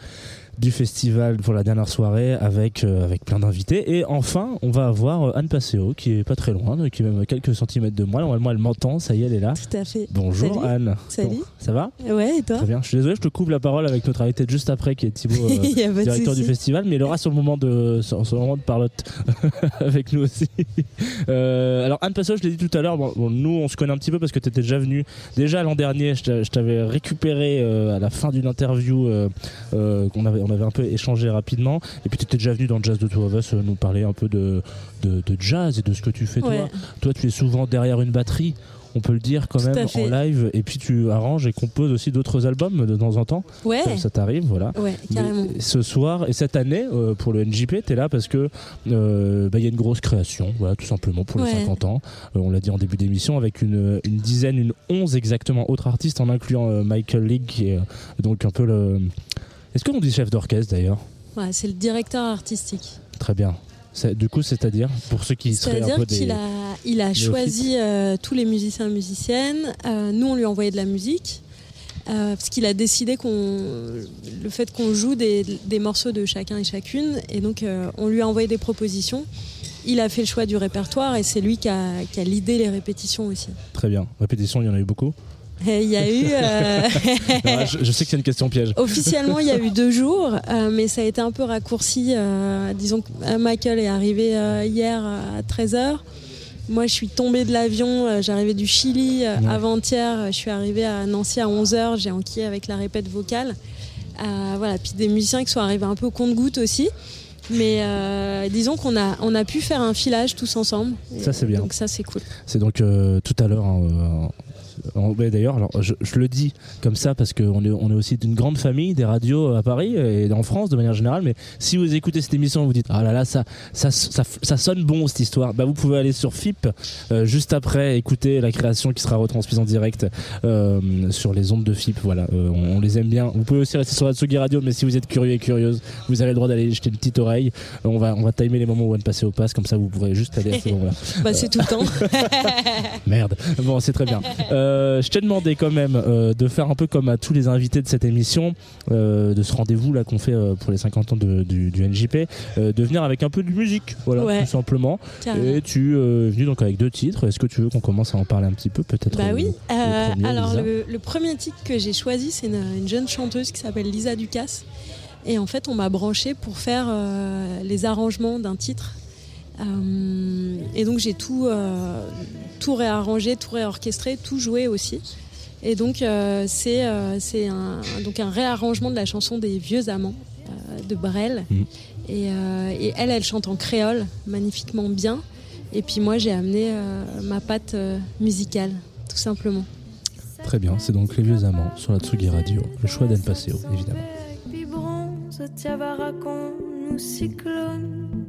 du festival pour la dernière soirée avec, euh, avec plein d'invités. Et enfin, on va avoir euh, Anne Passeo qui est pas très loin, qui est même à quelques centimètres de moi. Normalement, elle m'entend, ça y est, elle est là. Tout à fait. Bonjour Salut. Anne. Salut. Bon, ça va? Ouais, et toi? Très bien. Je suis désolé, je te coupe la parole avec notre invité juste après qui est Thibaut. euh, directeur du festival, mais il aura sur le moment de, sur, sur le moment de parlotte avec nous aussi. Euh, alors Anne Passot, je l'ai dit tout à l'heure, bon, bon, nous on se connaît un petit peu parce que tu étais déjà venu. Déjà l'an dernier, je t'a- je t'avais récupéré à la fin d'une interview qu'on avait, on avait un peu échangé rapidement. Et puis tu étais déjà venu dans Jazz de Two of Us euh, nous parler un peu de, de, de jazz et de ce que tu fais Ouais. toi. Toi, tu es souvent derrière une batterie. On peut le dire quand Tout même en live, et puis tu arranges et composes aussi d'autres albums de temps en temps. Ouais. Ça, ça t'arrive, voilà. Ouais, carrément. Ce soir et cette année euh, pour le NJP, tu es là parce que euh, bah, il y a une grosse création, voilà, tout simplement pour les Ouais. 50 ans. Euh, on l'a dit en début d'émission avec une, une dizaine, une onze exactement autres artistes en incluant Michael League qui est donc un peu le. Est-ce qu'on dit chef d'orchestre d'ailleurs Ouais, c'est le directeur artistique. Très bien. Du coup, c'est-à-dire pour ceux qui seraient un peu des. qu'il a, il a choisi euh, tous les musiciens et musiciennes. Euh, nous, on lui envoyait de la musique. euh, parce qu'il a décidé qu'on, le fait qu'on joue des, des morceaux de chacun et chacune, et donc on lui a envoyé des propositions. Il a fait le choix du répertoire et c'est lui qui a, qui a l'idée les répétitions aussi. Très bien. Répétition, il y en a eu beaucoup. Il y a eu, euh, Alors, je, je sais que c'est une question piège. Officiellement, il y a eu deux jours, euh, mais ça a été un peu raccourci. euh, disons que Michael est arrivé hier à 13h. Moi, je suis tombée de l'avion, j'arrivais du Chili Ouais. avant-hier, je suis arrivée à Nancy à 11h, j'ai enquillé avec la répète vocale. Voilà, puis des musiciens qui sont arrivés un peu au compte-goutte aussi. Mais euh, disons qu'on a, on a pu faire un filage tous ensemble. Ça, c'est bien. Donc ça, c'est cool. C'est donc euh, tout à l'heure. hein, D'ailleurs, alors je, je le dis comme ça parce qu'on est, on est aussi d'une grande famille des radios à Paris et en France de manière générale. Mais si vous écoutez cette émission, vous dites ah là là ça ça, ça, ça sonne bon cette histoire. Bah vous pouvez aller sur FIP euh, juste après écouter la création qui sera retransmise en direct euh, sur les ondes de FIP. Voilà, euh, on, on les aime bien. Vous pouvez aussi rester sur la Tsugi Radio, mais si vous êtes curieux et curieuse, vous avez le droit d'aller jeter une petite oreille. On va on va timer les moments où on va passer au pass comme ça vous pourrez juste aller à ce moment-là. Bah, c'est tout le temps. Merde. Bon, c'est très bien. Euh, je t'ai demandé quand même euh, de faire un peu comme à tous les invités de cette émission, euh, de ce rendez-vous là qu'on fait euh, pour les 50 ans de- du, du NJP, euh, de venir avec un peu de musique, voilà, Ouais. tout simplement. Carrément. Et tu euh, es venu donc avec deux titres. Est-ce que tu veux qu'on commence à en parler un petit peu, peut-être Bah euh, oui. le Euh, premier, alors le, le premier titre que j'ai choisi, c'est une, une jeune chanteuse qui s'appelle Lisa Ducasse. Et en fait, on m'a branché pour faire euh, les arrangements d'un titre. Euh, et donc j'ai tout, euh, tout réarrangé, tout réorchestré, tout joué aussi. Et donc euh, c'est euh, c'est un, donc un réarrangement de la chanson des vieux amants euh, de Brel. Mhm. Et, euh, et elle, elle chante en créole magnifiquement bien. Et puis moi, j'ai amené euh, ma patte euh, musicale, tout simplement. Très bien. C'est donc les vieux amants sur la Tsugi Radio. Le choix d'El Paseo, évidemment. Puis bronze, tiavaracon, nous cyclone.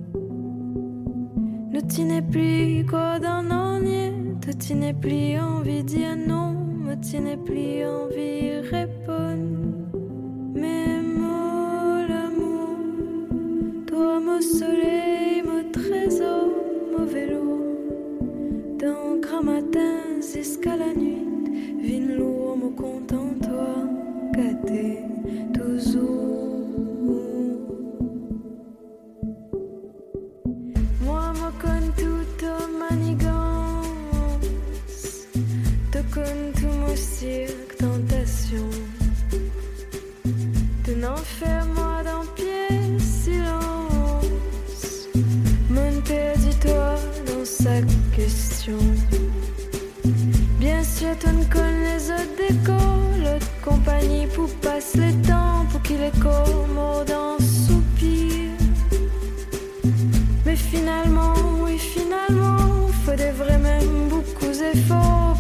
Ne t'y plus quoi dans l'anier, te t'y plus envie dire non, me t'y plus envie répondre. Mais moi, l'amour, toi, mon soleil, mon trésor, mon vélo. D'un grand matin jusqu'à la nuit, vine lourd, me content, toi, gâté, toujours. Cirque, tentation. De n'en faire moi d'un pied, silence. Mon dis-toi dans sa question. Bien sûr, tu ne connais les autres décors, l'autre compagnie pour passer le temps, pour qu'il est comme dans soupir. Mais finalement, oui, finalement, faut des vrais même beaucoup d'efforts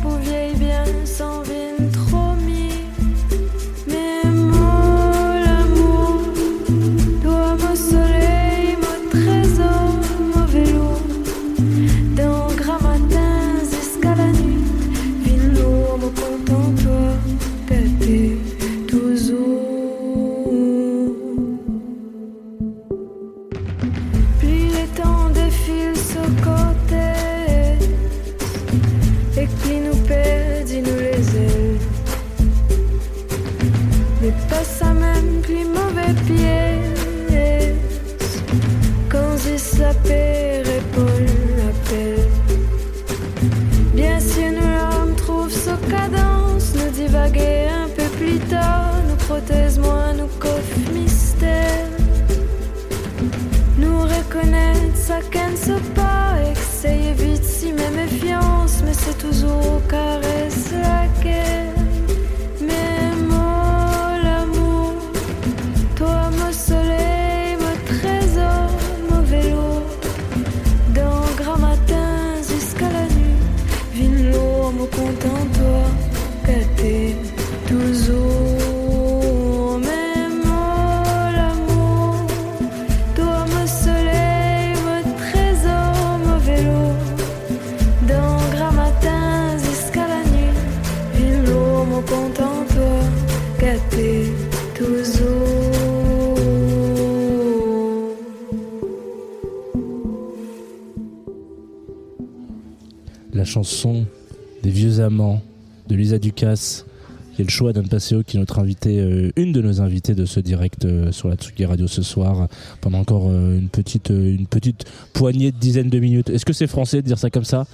chanson des vieux amants de Lisa Ducasse, qui est le choix d'Anne Passeo, qui est notre invité, euh, une de nos invitées de ce direct euh, sur la Tsugi Radio ce soir, pendant encore euh, une petite, une petite poignée de dizaines de minutes. Est-ce que c'est français de dire ça comme ça?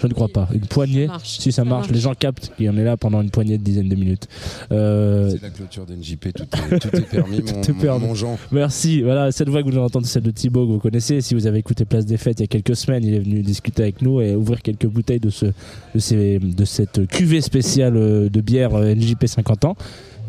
Je ne crois pas. Une poignée, si ça, Ça marche, marche. les gens captent qu'il y en est là pendant une poignée de dizaines de minutes. Euh, C'est la clôture d'NJP, tout est, tout est permis, mon, Tout est permis. mon Jean. Merci. Voilà, cette voix que vous avez entendue, celle de Thibaut que vous connaissez. Si vous avez écouté Place des Fêtes il y a quelques semaines, il est venu discuter avec nous et ouvrir quelques bouteilles de, ce, de, ces, de cette cuvée spéciale euh, de bière euh, NJP 50 ans.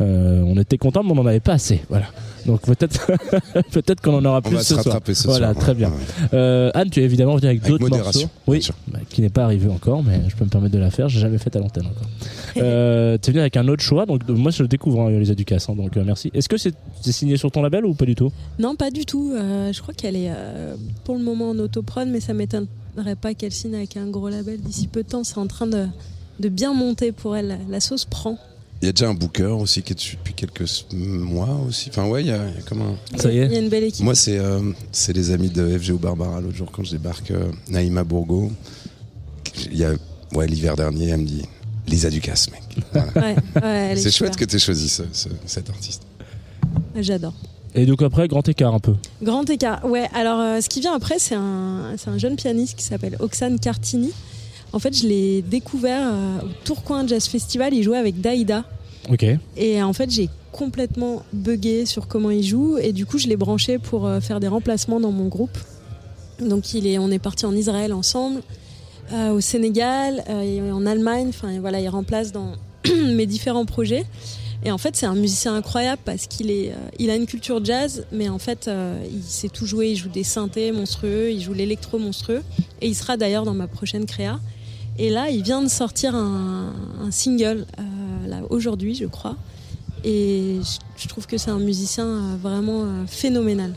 Euh, on était content, mais on n'en avait pas assez. Voilà. Donc peut-être peut-être qu'on en aura On plus va ce se soir. rattraper ce Voilà, soir. très bien. Euh, Anne, tu es évidemment venu avec, Avec d'autres modération, morceaux. Oui, bah, qui n'est pas arrivé encore, mais je peux me permettre de la faire. J'ai jamais fait à l'antenne encore. Euh, tu es venu avec un autre choix, donc moi je le découvre, hein, Elisa Ducasse, hein, donc euh, merci. Est-ce que c'est signé sur ton label ou pas du tout? Non, pas du tout. Euh, je crois qu'elle est euh, pour le moment en autoprod, mais ça m'étonnerait pas qu'elle signe avec un gros label d'ici peu de temps. C'est en train de, de bien monter pour elle. La sauce prend. Il y a déjà un booker aussi qui est dessus depuis quelques mois aussi. Enfin, ouais, il y a, il y a comme un. Ça y Il est y a une belle équipe. Moi, c'est euh, c'est les amis de FGO Barbara l'autre jour quand je débarque, euh, Naïma Bourgo. Il y a, ouais, l'hiver dernier, elle me dit Lisa Ducasse, mec. Voilà. Ouais, C'est chouette que tu aies choisi ce- ce- cet artiste. J'adore. Et donc après, grand écart un peu. Grand écart. Ouais, alors euh, ce qui vient après, c'est un, c'est un jeune pianiste qui s'appelle Oxane Cartini. En fait, je l'ai découvert euh, au Tourcoing Jazz Festival. Il jouait avec Daïda. Ok. Et en fait, j'ai complètement bugué sur comment il joue. Et du coup, je l'ai branché pour euh, faire des remplacements dans mon groupe. Donc, il est, on est parti en Israël ensemble, euh, au Sénégal, euh, en Allemagne. Enfin, voilà, il remplace dans mes différents projets. Et en fait, c'est un musicien incroyable parce qu'il est, euh, il a une culture jazz, mais en fait, euh, il sait tout jouer. Il joue des synthés monstrueux, il joue l'électro monstrueux. Et il sera d'ailleurs dans ma prochaine créa. Et là, il vient de sortir un, single euh, aujourd'hui, je crois. Et je, je trouve que c'est un musicien euh, vraiment euh, phénoménal.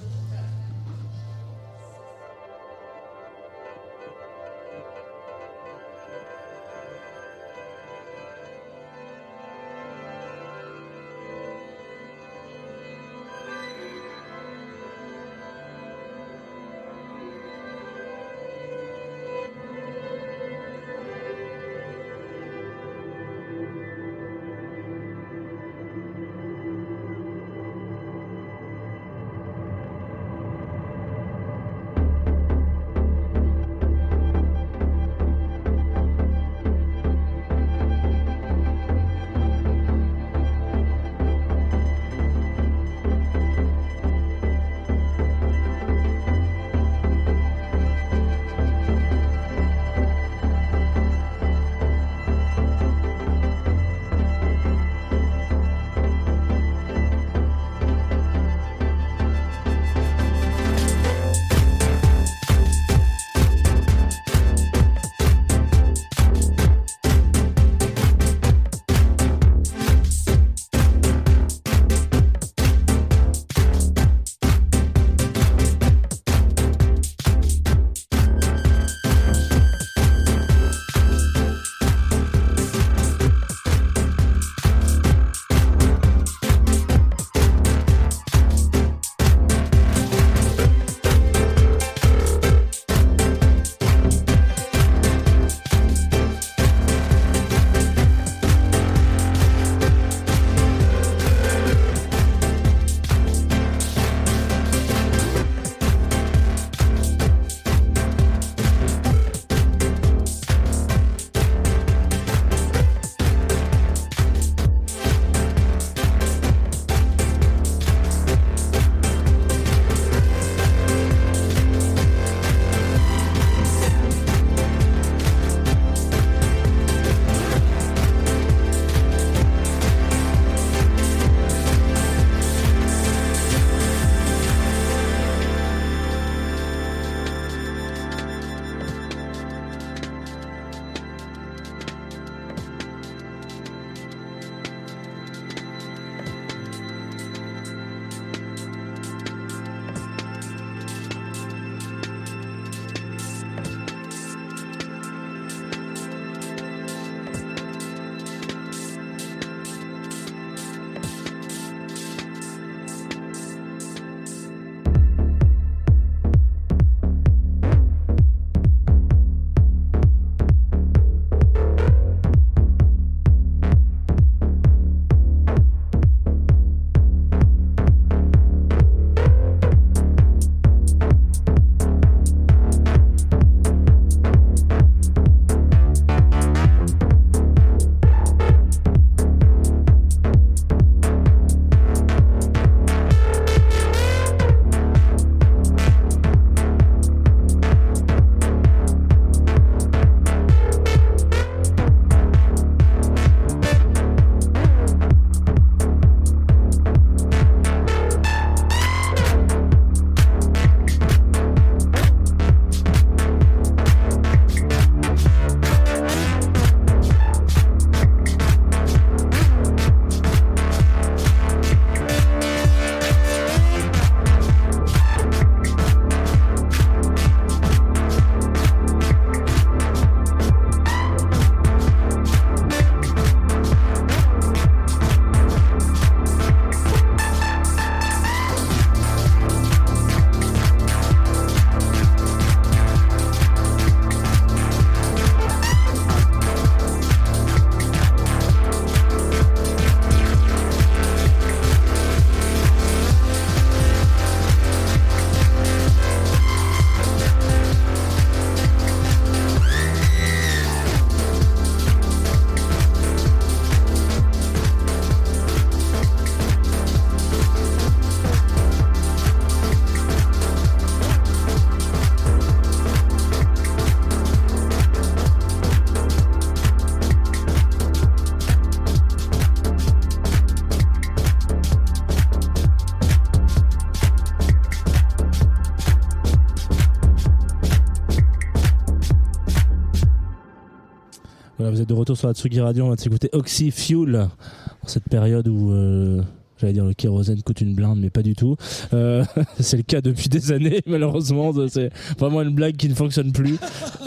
Vous êtes de retour sur la Tsugi Radio, on va s'écouter Oxy Fuel en cette période où euh, j'allais dire le kérosène coûte une blinde, mais pas du tout. Euh, c'est le cas depuis des années, malheureusement. C'est vraiment une blague qui ne fonctionne plus.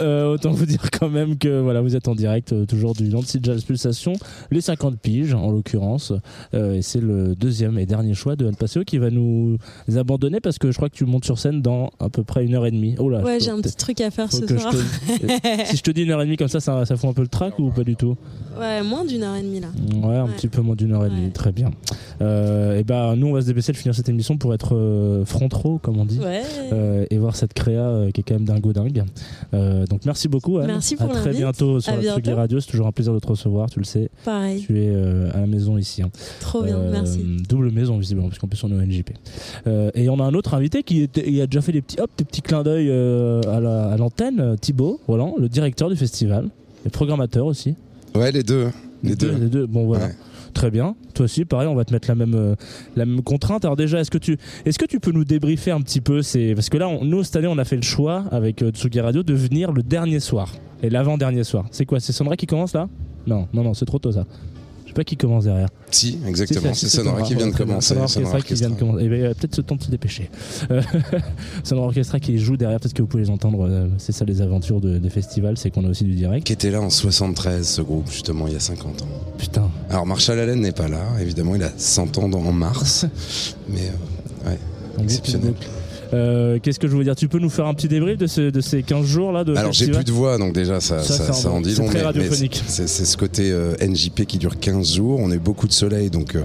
Euh, autant vous dire quand même que voilà, vous êtes en direct euh, toujours du Nancy Jazz Pulsation, les 50 piges en l'occurrence, Euh, et c'est le deuxième et dernier choix de El Paseo qui va nous abandonner parce que je crois que tu montes sur scène dans à peu près une heure et demie. Oh là, Ouais, j'ai un petit truc à faire ce je soir. te- si je te dis une heure et demie comme ça, ça, ça fout un peu le trac ou pas du tout? Ouais, moins d'une heure et demie là. Ouais, un Ouais. petit peu moins d'une heure et demie, Ouais. très bien. Euh, et ben nous on va se dépêcher de finir cette émission pour être euh, front row comme on dit. Et voir cette créa qui est quand même dingo dingue. Donc merci beaucoup. Anne. Merci À pour très l'invite. bientôt sur À la. Radio. C'est toujours un plaisir de te recevoir, tu le sais. Pareil. Tu es euh, à la maison ici. hein. Trop bien, Euh, merci. Double maison visiblement puisqu'en plus on est au NJP. Euh, et on a un autre invité qui était, il a déjà fait des petits hop, des petits clins d'œil euh, à la- à l'antenne, euh, Thibaut Roland, le directeur du festival, et programmateur aussi. Ouais, les deux. Les deux. les deux. Bon voilà. Ouais. Très bien. Toi aussi, pareil, on va te mettre la même, euh, la même contrainte. Alors déjà, est-ce que tu, est-ce que tu peux nous débriefer un petit peu c'est parce que là, nous cette année, on a fait le choix avec euh, Tsugi Radio de venir le dernier soir et l'avant-dernier soir. C'est quoi? C'est Sandra qui commence là? Non, non, non, c'est trop tôt ça. Sais pas qui commence derrière. Si, exactement. C'est Sonora qui vient de commencer. Sonora qui vient de commencer. Eh ben, peut-être ce temps de se dépêcher. Euh, Sonora Orchestra qui joue derrière, peut-être que vous pouvez les entendre. euh, C'est ça les aventures de- des festivals, c'est qu'on a aussi du direct. Qui était là en 73, ce groupe, justement, il y a 50 ans. Putain. Alors, Marshall Allen n'est pas là, évidemment, il a 100 ans en mars. mais, euh, ouais, exceptionnel. Euh, Qu'est-ce que je veux dire? Tu peux nous faire un petit débrief de, ce- de ces 15 jours là de Alors j'ai plus de voix, donc déjà ça, Ça, ça, ça en dit C'est long. mais radiophonique. C'est c'est ce côté euh, NJP qui dure 15 jours. On a eu beaucoup de soleil, donc euh,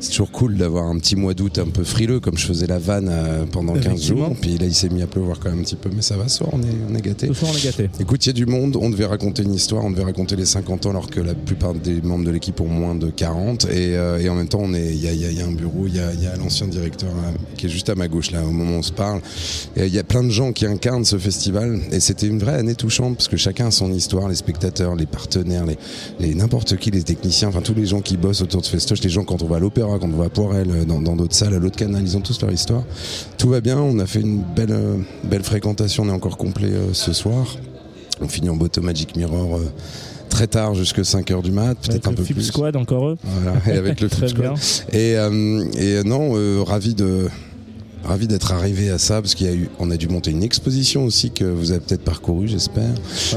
c'est toujours cool d'avoir un petit mois d'août un peu frileux, comme je faisais la vanne pendant 15 Effectivement. jours. Puis là il s'est mis à pleuvoir quand même un petit peu, mais ça va, ce soir on est, on est gâtés. Ce soir, on est gâtés. Écoute, il y a du monde, on devait raconter une histoire, on devait raconter les 50 ans alors que la plupart des membres de l'équipe ont moins de 40 et, et en même temps on est, il y a, y y un bureau, il y a, il y a l'ancien directeur qui est juste à ma gauche là au moment où on se parle. Il y a plein de gens qui incarnent ce festival et c'était une vraie année touchante parce que chacun a son histoire, les spectateurs, les partenaires, les, les n'importe qui, les techniciens, enfin tous les gens qui bossent autour de festoche, les gens quand on va à l'opéra, quand on va à Poirel, euh, dans d'autres salles, à l'autre canal, ils ont tous leur histoire. Tout va bien, on a fait une belle, euh, belle fréquentation, on est encore complet euh, ce soir. On finit en botte au Magic Mirror euh, très tard, jusque 5h du mat, peut-être un peu Flip plus. Squad encore eux. Voilà, et avec le Flip bien. Et, euh, et non, euh, ravi de ravi d'être arrivé à ça parce qu'il y a eu on a dû monter une exposition aussi que vous avez peut-être parcouru j'espère.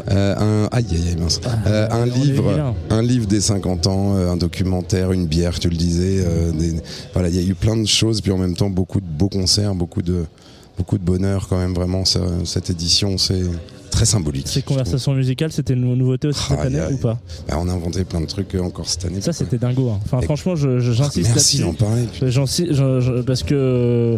Euh, un aïe aïe aïe mince. Euh, un livre un livre des 50 ans euh, un documentaire une bière tu le disais euh, des- voilà il y a eu plein de choses puis en même temps beaucoup de beaux concerts beaucoup de beaucoup de bonheur quand même vraiment ça- cette édition c'est très symbolique Ces conversations musicales, c'était une nouveauté aussi cette Aïe, année ou pas? Bah, on a inventé plein de trucs euh, encore cette année Ça, c'était dingo. hein. Enfin, Et- franchement, j'insiste merci d'en parler J'en parce que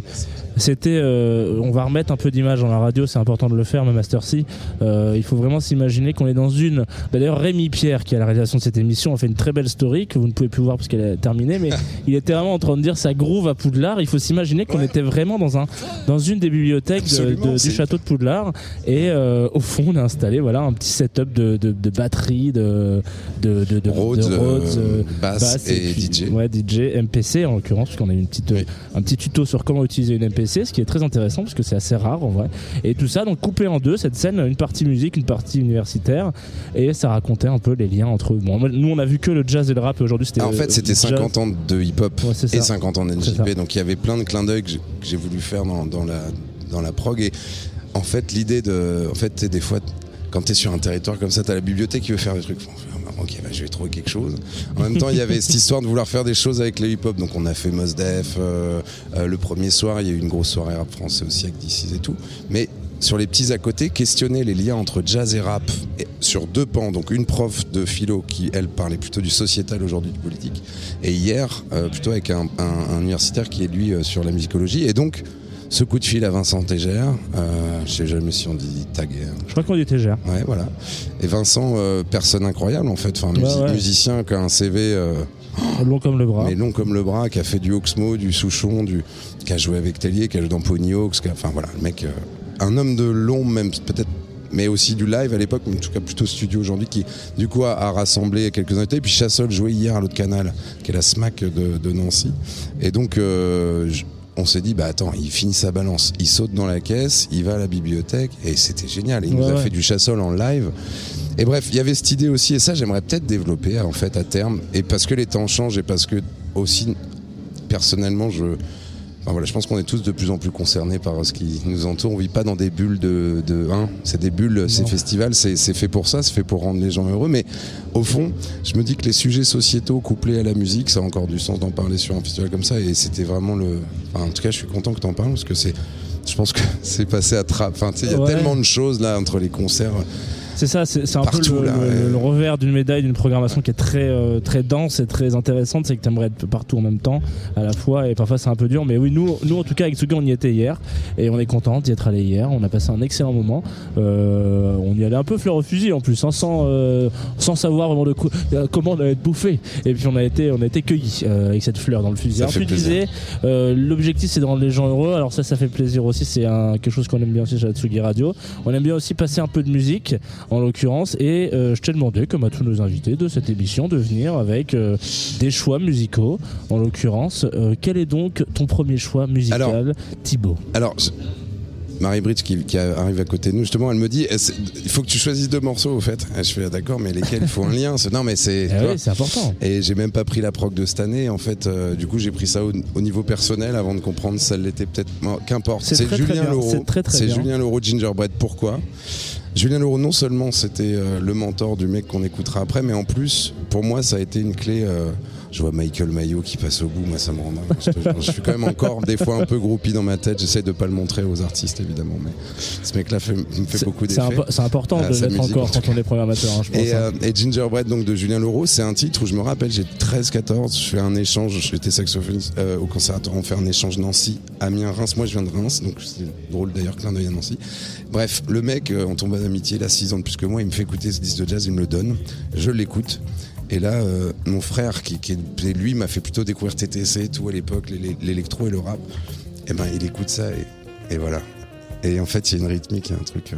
c'était, euh, on va remettre un peu d'image dans la radio, c'est important de le faire, même Master C. Euh, il faut vraiment s'imaginer qu'on est dans une. Bah, D'ailleurs, Rémi Pierre, qui est à la réalisation de cette émission, a fait une très belle story que vous ne pouvez plus voir parce qu'elle est terminée, mais il était vraiment en train de dire ça groove à Poudlard. Il faut s'imaginer qu'on Ouais. était vraiment dans un, dans une des bibliothèques de- Absolument, de- du château de Poudlard, et euh, au fond, on a installé voilà un petit setup de, de, de batterie, de de, de, de, Rhodes, de Rhodes, euh, euh, basse et puis- DJ. Ouais, DJ, MPC en l'occurrence, parce qu'on a eu une petite, un petit tuto sur comment utiliser une MPC, ce qui est très intéressant parce que c'est assez rare en vrai. Et tout ça, donc coupé en deux, cette scène, une partie musique, une partie universitaire, et ça racontait un peu les liens entre. Bon, nous on a vu que le jazz et le rap, aujourd'hui c'était. Ah, en fait, euh, c'était jazz. 50 ans de hip-hop Ouais, et 50 ans de. NJP. Donc il y avait plein de clins d'œil que j'ai- voulu faire dans, dans la, dans la prog. Et en fait, l'idée de. En fait, des fois, quand tu es sur un territoire comme ça, tu as la bibliothèque qui veut faire des trucs. Ok, bah, je vais trouver quelque chose. En même temps, il y avait cette histoire de vouloir faire des choses avec le hip-hop. Donc, on a fait Mos Def. euh, euh, le premier soir, il y a eu une grosse soirée rap français aussi avec DC's et tout. Mais sur les petits à côté, questionner les liens entre jazz et rap sur deux pans. Donc, une prof de philo qui, elle, parlait plutôt du sociétal aujourd'hui, du politique. Et hier, euh, plutôt avec un, un- un universitaire qui est, lui, sur la musicologie. Et donc, ce coup de fil à Vincent Tégère, euh, je sais jamais si on dit taguer. Je crois qu'on était gère. Ouais, voilà. Et Vincent, euh, personne incroyable en fait, enfin, Ouais, musi- ouais. musicien qui a un CV euh, Long comme le bras. mais long comme le bras, qui a fait du Oxmo, du Souchon, du, qui a joué avec Tellier, qui a joué dans Pony Hawks, qui a- enfin voilà, le mec, euh, un homme de l'ombre même peut-être, mais aussi du live à l'époque, mais en tout cas plutôt studio aujourd'hui, qui du coup a, a rassemblé quelques invités. Et puis Chassol jouait hier à l'autre canal, qui est la SMAC de, de Nancy. Et donc euh, on s'est dit, bah attends, il finit sa balance, il saute dans la caisse, il va à la bibliothèque, et c'était génial. Et il nous a ouais. fait du Chassol en live. Et bref, il y avait cette idée aussi, et ça j'aimerais peut-être développer en fait à terme, et parce que les temps changent et parce que aussi personnellement je, enfin, voilà, je pense qu'on est tous de plus en plus concernés par ce qui nous entoure. On vit pas dans des bulles de, de hein, c'est des bulles, ces festivals, c'est c'est fait pour ça, c'est fait pour rendre les gens heureux. Mais au fond, je me dis que les sujets sociétaux couplés à la musique, ça a encore du sens d'en parler sur un festival comme ça. Et c'était vraiment le, enfin, en tout cas, je suis content que tu en parles parce que c'est je pense que c'est passé à trappe. Enfin, il y a Ouais. tellement de choses là entre les concerts. C'est ça, c'est c'est un peu le, là, le- ouais. le revers d'une médaille d'une programmation qui est très euh, très dense et très intéressante, c'est que tu aimerais être partout en même temps à la fois et parfois c'est un peu dur. Mais oui, nous, nous en tout cas avec Tsugi on y était hier et on est content d'y être allé hier. On a passé un excellent moment. Euh, on y allait un peu fleur au fusil en plus, hein, sans euh, sans savoir vraiment de euh, comment on allait être bouffé. Et puis on a été on a été cueillis euh, avec cette fleur dans le fusil. Tu disais, euh, l'objectif c'est de rendre les gens heureux. Alors ça, ça fait plaisir aussi. C'est un- quelque chose qu'on aime bien aussi chez la Tsugi Radio. On aime bien aussi passer un peu de musique, en l'occurrence. Et euh, je t'ai demandé, comme à tous nos invités de cette émission, de venir avec euh, des choix musicaux. En l'occurrence, euh, quel est donc ton premier choix musical, Alors, Thibaut? Alors, je- Marie-Bridge qui, qui arrive à côté de nous, justement, elle me dit il faut que tu choisisses deux morceaux, au fait. Et je fais ah, d'accord, mais lesquels Il faut un lien. Non, mais c'est. Eh oui, c'est important. Et j'ai même pas pris la prog de cette année. En fait, euh, du coup, j'ai pris ça au, au niveau personnel avant de comprendre si ça l'était peut-être. Qu'importe. C'est Julien. Laureau. C'est. Julien de Gingerbread. Pourquoi? Julien Laureau, non seulement c'était euh, le mentor du mec qu'on écoutera après, mais en plus, pour moi, ça a été une clé. Euh, je vois Michael Mayo qui passe au bout, moi ça me rend dingue. Je, suis quand même encore des fois un peu groupie dans ma tête. J'essaie de pas le montrer aux artistes évidemment, mais ce mec-là fait- me fait beaucoup d'effets. c'est important Ah, de l'être encore quand on est programmateur, hein, je pense. Et, hein. euh, et Gingerbread donc de Julien Laureau, c'est un titre où je me rappelle, j'ai 13-14, je fais un échange, j'étais saxophoniste euh, au conservatoire, on fait un échange Nancy, Amiens, Reims, moi je viens de Reims, donc c'est drôle d'ailleurs, clin d'œil à Nancy. Bref, le mec, euh, on tombe d'amitié, il a 6 ans de plus que moi, il me fait écouter ce disque de jazz, il me le donne, je l'écoute. Et là, euh, mon frère, qui, lui, m'a fait plutôt découvrir TTC et tout à l'époque, l'é- l'électro et le rap. Et ben, il écoute ça et, et voilà. Et en fait, il y a une rythmique, il y a un truc. euh,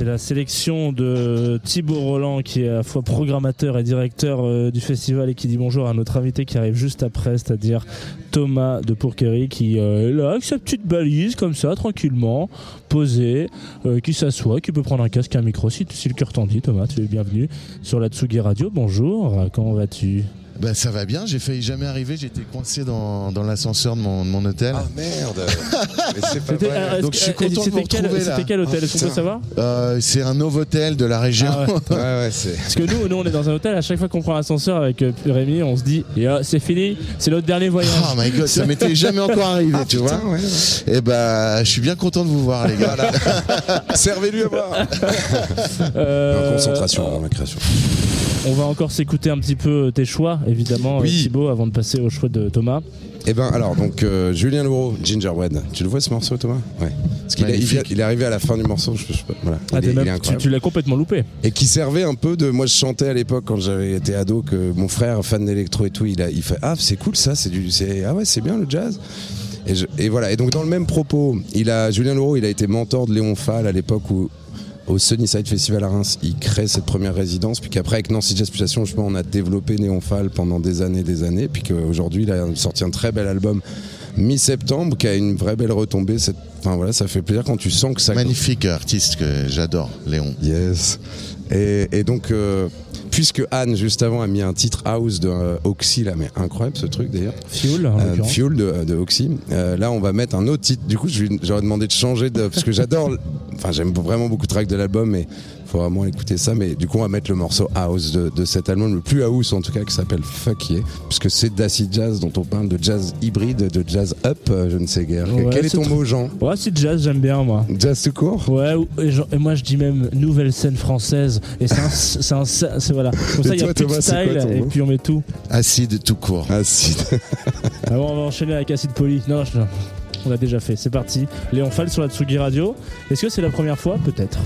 c'est la sélection de Thibaut Roland qui est à la fois programmateur et directeur euh, du festival et qui dit bonjour à notre invité qui arrive juste après, c'est-à-dire Thomas de Pourquerie qui euh, est là avec sa petite balise comme ça, tranquillement, posé, euh, qui s'assoit, qui peut prendre un casque et un micro si, si le cœur t'en dit. Thomas, tu es bienvenu sur la Tsugi Radio. Bonjour, comment vas-tu? Bah, ça va bien, j'ai failli jamais arriver, j'étais coincé dans, dans l'ascenseur de mon, de mon hôtel. Ah merde Mais c'est pas vrai. euh, Donc, je suis content de vous quel, retrouver, là. c'était quel hôtel? Est-ce qu'on peut putain. savoir? Euh, c'est un Novotel de la région. Ah ouais. Ouais, ouais, c'est. Parce que nous, nous, on est dans un hôtel, à chaque fois qu'on prend l'ascenseur avec euh, Rémi, on se dit, et, ah, c'est fini, c'est notre dernier voyage. Oh my god, ça m'était jamais encore arrivé, tu vois. Putain, ouais. Et bah, je suis bien content de vous voir, les gars. Servez-lui à boire Euh, En concentration avant la création. On va encore s'écouter un petit peu tes choix, évidemment, Oui. euh, Thibaut, avant de passer au choix de Thomas. Eh ben alors donc euh, Julien Louro, Gingerbread. Tu le vois ce morceau Thomas? Ouais. Parce qu'il est, il, est arrivé à la fin du morceau. Je, je sais pas, voilà. Ah, il, t'es est, même- il est tu, l'as complètement loupé. Et qui servait un peu de. Moi je chantais à l'époque quand j'avais été ado que mon frère fan d'électro et tout, il a, il fait ah c'est cool ça, c'est du, ah ouais c'est bien le jazz. Et, je- et voilà. Et donc dans le même propos, il a Julien Louro, il a été mentor de Léon Fall à l'époque où au Sunnyside Festival à Reims, il crée cette première résidence, puis qu'après avec Nancy Jazz Pulsation, je pense, on a développé Néon Fall pendant des années, des années, puis qu'aujourd'hui il a sorti un très bel album mi-septembre qui a une vraie belle retombée. Cette... Enfin voilà, ça fait plaisir quand tu sens que ça Magnifique artiste que j'adore, Léon. Yes. Et, et donc, euh, puisque Anne, juste avant, a mis un titre house de euh, Oxy, là, mais incroyable ce truc d'ailleurs, Fuel, en euh. Fuel de, de Oxy, là, on va mettre un autre titre. Du coup, j'aurais demandé de changer de. Parce que j'adore. Enfin, j'aime vraiment beaucoup de tracks de l'album, mais faut vraiment écouter ça. Mais du coup, on va mettre le morceau house de, de cet album, le plus house en tout cas, qui s'appelle Fuck Yeah, puisque c'est d'acid jazz dont on parle, de jazz hybride, de jazz up, euh, je ne sais guère. Ouais, Quel est ton mot, Jean? Ouais, c'est jazz, j'aime bien, moi. Jazz tout court? Ouais, ou- et, genre- et moi je dis même nouvelle scène française. Et c'est un. c'est un- c'est voilà. Comme ça, il y a quoi style, ton et puis on met tout. Acide tout court. Acide. Alors on va enchaîner avec Acide Poly. Non, je- on l'a déjà fait. C'est parti. Léon Fall sur la Tsugi Radio. Est-ce que c'est la première fois? Peut-être.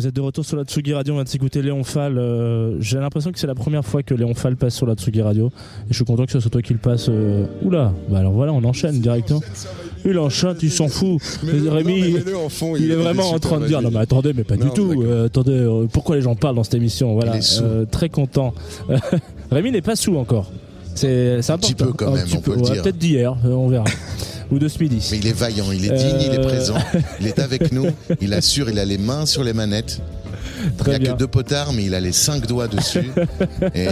Vous êtes de retour sur la Tsugi Radio, on vient de s'écouter Léon Fall. euh, J'ai l'impression que c'est la première fois que Léon Fall passe sur la Tsugi Radio. Et je suis content que ce soit toi qui le passe. euh, Oula, bah alors voilà, on enchaîne directement. Il enchaîne, il s'en fout. Rémi, il, est vraiment en train de dire non mais attendez, mais pas Non, du tout. euh, attendez, pourquoi les gens parlent dans cette émission Voilà, très content. Rémi n'est pas sous encore. C'est Un petit peu quand même, petit on peut le ouais, dire. Peut-être d'hier, on verra. Ou de ce midi. Mais il est vaillant, il est digne, il est Euh. présent. Il est avec nous, il assure, il a les mains sur les manettes. il n'y a bien. que deux potards, mais il a les cinq doigts dessus. Et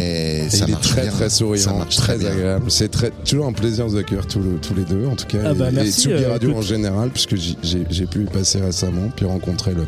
Et ça il est marche très bien. très Ça souriant, marche très, très bien. agréable. C'est très, toujours un plaisir de vous accueillir tous, le- tous les deux, en tout cas. Ah bah et, merci, et Tsugi euh, Radio écoute. en général, puisque j'ai j'ai pu y passer récemment, puis rencontrer le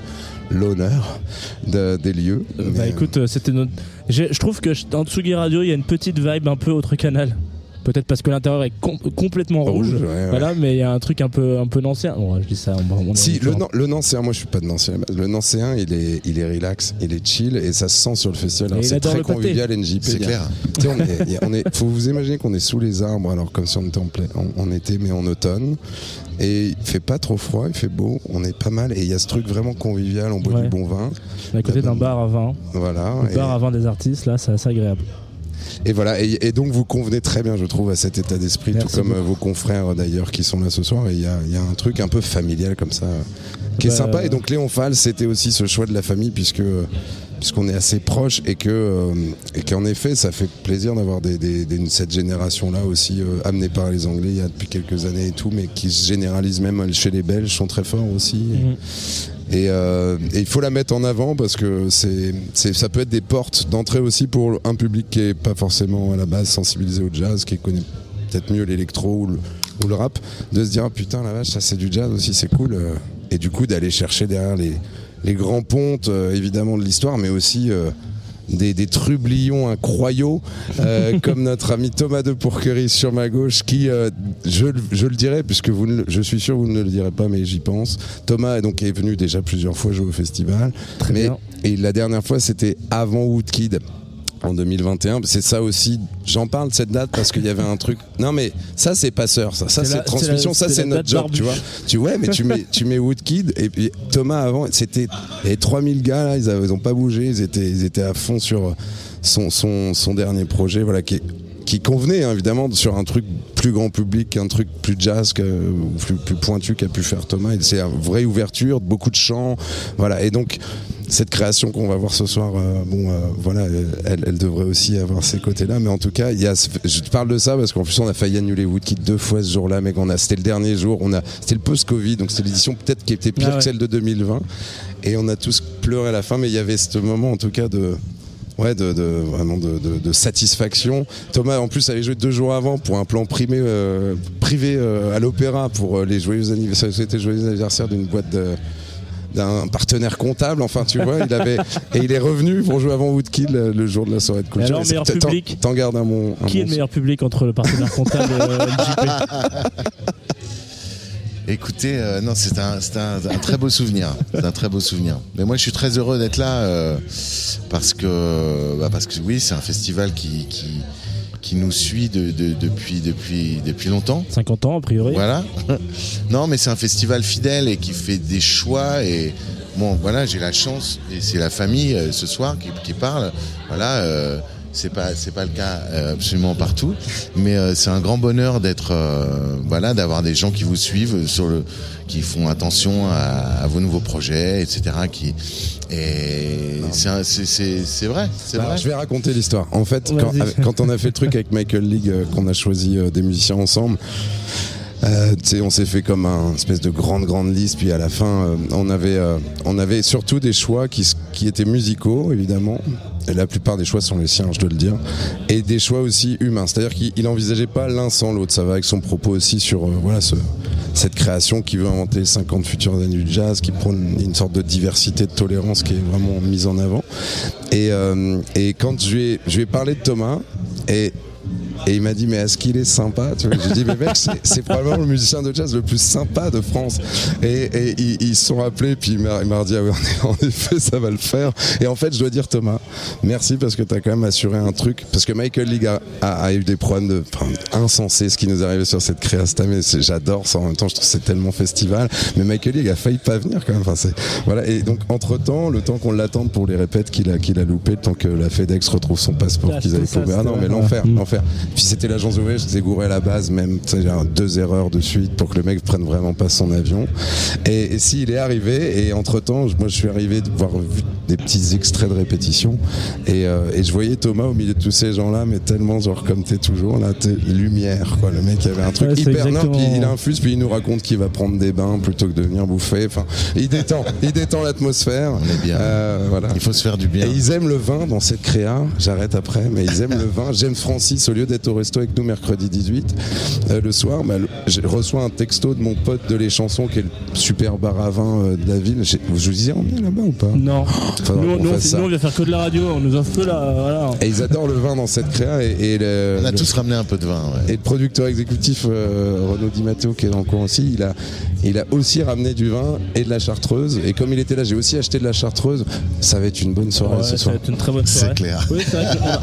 l'honneur de- des lieux. Euh, Mais, Bah écoute, euh, c'était notre. Je trouve que dans Tsugi Radio, il y a une petite vibe un peu autre canal. Peut-être parce que l'intérieur est com- complètement rouge. Rouge, ouais, ouais. Voilà, mais il y a un truc un peu un peu. Bon, je dis ça. On, on Si, le. Nan- le Nancéen, moi je suis pas de Nancéen, le Nancéen il est, il est relax, il est chill et ça se sent sur le festival. C'est très convivial NJP. C'est a- clair. On est, a- on est- faut vous imaginer qu'on est sous les arbres, alors comme si on était en, plein- en, en été, mais en automne. Et il fait pas trop froid, il fait beau, on est pas mal. Et il y a ce truc vraiment convivial, on boit Ouais. du bon vin. On est à côté d'un bar à vin. Voilà. Le Et, bar à vin des artistes, là, c'est assez agréable. Et voilà. Et, et donc vous convenez très bien, je trouve, à cet état d'esprit, tout comme euh, beaucoup. vos confrères d'ailleurs qui sont là ce soir. Et il y a, il y a un truc un peu familial comme ça, euh, qui est Bah, sympa. Et donc Léon Fall, c'était aussi ce choix de la famille, puisque puisqu'on est assez proche et que euh, et qu'en effet ça fait plaisir d'avoir des, des- des- cette génération là aussi euh, amenée par les Anglais il y a depuis quelques années et tout mais qui se généralise même chez les Belges sont très forts aussi Mhm. Et, euh, et il faut la mettre en avant parce que c'est ça peut être des portes d'entrée aussi pour un public qui est pas forcément à la base sensibilisé au jazz qui connaît peut-être mieux l'électro ou le, rap de se dire ah, putain la vache ça c'est du jazz aussi c'est cool euh, et du coup d'aller chercher derrière les, les grands pontes euh, évidemment de l'histoire mais aussi des, des trublions incroyaux euh, comme notre ami Thomas de Pourquerie sur ma gauche qui euh, je, le- je le dirai puisque vous ne le- je suis sûr que vous ne le direz pas mais j'y pense. Thomas est donc est venu déjà plusieurs fois jouer au festival. Très mais bien. et la dernière fois c'était avant Woodkid en 2021, c'est ça aussi. J'en parle de cette date parce qu'il y avait un truc. Non mais ça c'est passeur, ça, ça C'est transmission, la- ça c'est notre job, tu vois. Tu ouais, mais tu mets tu mets Woodkid et puis Thomas avant, c'était avait 3000 gars là, ils, avaient- ils ont pas bougé, ils étaient ils étaient à fond sur son son, son dernier projet, voilà qui est- qui convenait hein, évidemment sur un truc plus grand public, un truc plus jazz, que, plus, plus pointu qu'a pu faire Thomas. Et C'est une vraie ouverture, beaucoup de chants, voilà. Et donc cette création qu'on va voir ce soir, euh, bon, euh, voilà, elle, elle devrait aussi avoir ces côtés-là. Mais en tout cas, il y a, je te parle de ça parce qu'en plus on a failli annuler Woodkid deux fois ce jour-là, mais qu'on a, c'était le dernier jour, on a, c'était le post-Covid, donc c'était l'édition peut-être qui était pire Ah ouais. que celle de 2020. Et on a tous pleuré à la fin, mais il y avait ce moment en tout cas de Ouais, de, de- vraiment de, de- de satisfaction. Thomas, en plus, avait joué deux jours avant pour un plan primé, euh, privé euh, à l'opéra pour euh, les joyeux anniversaires, c'était joyeux anniversaire d'une boîte de d'un partenaire comptable, enfin tu vois, il avait et il est revenu pour jouer avant Woodkill le, le jour de la soirée de culture. alors, meilleur public T'en gardes un bon. un Qui est le meilleur public entre le partenaire comptable et euh, LJP Écoutez, euh, non, c'est un, c'est un, un très beau souvenir. C'est un très beau souvenir. Mais moi, je suis très heureux d'être là euh, parce que, bah, parce que oui, c'est un festival qui, qui, qui nous suit de- de- depuis, depuis, depuis longtemps. 50 ans, a priori. Voilà. non, mais c'est un festival fidèle et qui fait des choix. Et bon, voilà, j'ai la chance, et c'est la famille euh, ce soir qui, qui parle. Voilà. euh, c'est pas c'est pas le cas euh, absolument partout mais euh, c'est un grand bonheur d'être euh, voilà d'avoir des gens qui vous suivent sur le qui font attention à, à vos nouveaux projets etc qui et c'est un- c'est c'est c'est vrai c'est Bah, vrai je vais raconter l'histoire. En fait, quand, quand on a fait le truc avec Michael League, euh, qu'on a choisi euh, des musiciens ensemble, euh, tu sais, on s'est fait comme un espèce de grande grande liste. Puis à la fin, euh, on avait euh, on avait surtout des choix qui qui étaient musicaux évidemment. La plupart des choix sont les siens, je dois le dire, et des choix aussi humains. C'est-à-dire qu'il il envisageait pas l'un sans l'autre. Ça va avec son propos aussi sur euh, voilà ce, cette création qui veut inventer les 50 futures années du jazz, qui prône une sorte de diversité, de tolérance qui est vraiment mise en avant. Et, euh, quand je je lui ai parlé de Thomas, et et il m'a dit mais est-ce qu'il est sympa? Tu vois J'ai dit mais mec c'est- probablement le musicien de jazz le plus sympa de France. Et, et ils, ils sont appelés puis il m'a dit ah oui en, effet ça va le faire. Et en fait je dois dire Thomas merci parce que tu as quand même assuré un truc parce que Michael League a, a- a eu des problèmes de enfin, insensés ce qui nous arrivé sur cette créa cette année. C'est- J'adore ça en même temps je trouve que c'est tellement festival. Mais Michael League a failli pas venir quand même. Enfin, voilà et donc entre temps le temps qu'on l'attende pour les répètes qu'il a qu'il a loupé le temps que la FedEx retrouve son passeport qu'ils avaient trouvé. Ah non mais l'enfer ouais. l'enfer. Puis c'était l'agence de voyage, j'étais gouré à la base, même deux erreurs de suite pour que le mec prenne vraiment pas son avion. Et, et s'il est arrivé, et entre temps, moi je suis arrivé de voir vu des petits extraits de répétition, et, euh, et je voyais Thomas au milieu de tous ces gens-là, mais tellement genre comme t'es toujours là, t'es lumière quoi. Le mec avait un truc Ouais, hyper exactement- puis il infuse, puis il nous raconte qu'il va prendre des bains plutôt que de venir bouffer. Enfin, il détend, il détend l'atmosphère. On est bien. Euh, voilà. Il faut se faire du bien. Et ils aiment le vin dans cette créa, j'arrête après, mais ils aiment le vin. James Francis, au lieu d'être au resto avec nous mercredi 18, euh, le soir, bah, le- je reçois un texto de mon pote de Les Chansons, qui est le super bar à vin euh, de la ville. Je vous disais, on vient là-bas ou pas? Non. Nous, qu'on nous, fasse ça. nous, on vient faire que de la radio, on nous offre que la. Voilà. Et ils adorent le vin dans cette créa. Et, et le, On a le- tous ramené un peu de vin. ouais. et le producteur exécutif euh, Renaud Di Matteo qui est dans le coin aussi, il a, il a aussi ramené du vin et de la chartreuse. Et comme il était là, j'ai aussi acheté de la chartreuse. Ça va être une bonne soirée Ouais, ce ça soir. va être une très bonne C'est soirée. clair. Oui, c'est vrai a,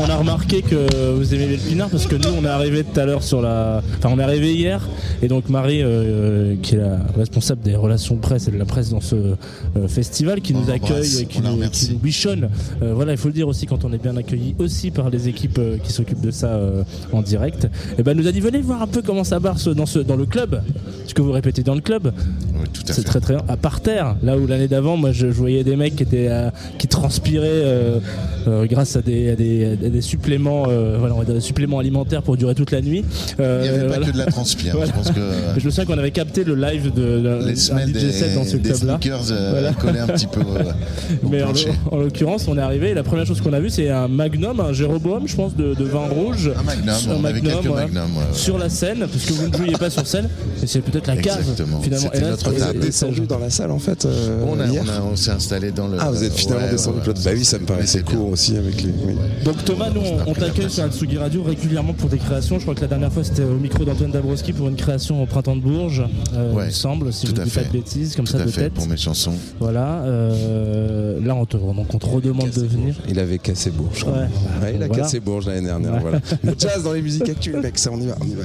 on a on a remarqué que vous aimez pinard parce que nous, on est arrivé tout à l'heure sur la. Enfin, on est arrivé hier et donc Marie, euh, qui est la responsable des relations presse et de la presse dans ce euh, festival, qui On nous accueille, qui nous, qui nous bichonne. Euh, voilà, il faut le dire aussi quand on est bien accueilli aussi par les équipes euh, qui s'occupent de ça euh, en direct. Et ben, elle nous a dit venez voir un peu comment ça barre ce- dans, ce, dans le club. Ce que vous répétez dans le club. C'est très très bien. À par terre, là où l'année d'avant, moi je, je voyais des mecs qui étaient euh, qui transpiraient euh, euh, grâce à des, à des, à des suppléments, euh, voilà, on va dire des suppléments alimentaires pour durer toute la nuit. Il n'y avait pas que de la transpire. Voilà. Je pense que Je me souviens qu'on avait capté le live de, les semelles DJ set dans ce des, des club-là. sneakers Voilà. collaient un petit peu au Mais en, l'occurrence, on est arrivé et la première chose qu'on a vu, c'est un magnum, un Jéroboam, je pense, de, de vin rouge. Un magnum, Un on avait ouais, ouais. Sur la scène, parce que vous ne jouiez pas sur scène, et c'est peut-être la cave Exactement. finalement. C'était Et là, notre êtes descendu dans la salle en fait euh, On, a- hier on a- on s'est installé dans le. Ah, vous êtes finalement Ouais, descendu ouais. Bah oui, ça me paraissait court bien. aussi avec les. oui. Donc Thomas, nous On t'accueille sur Atsugi Radio régulièrement pour des créations. Je crois que la dernière fois c'était au micro d'Antoine Dabrowski pour une création au printemps de Bourges, euh, Ouais, il me semble, si je ne dis pas fait. de bêtises, comme Tout ça à de fait, tête. pour mes chansons. Voilà. euh, là on te, donc on te redemande de venir. Il avait cassé Bourges. Ouais. Ouais, il a Voilà. cassé Bourges l'année dernière. Voilà. Le jazz dans les musiques actuelles, mec, ça on y va, on y va.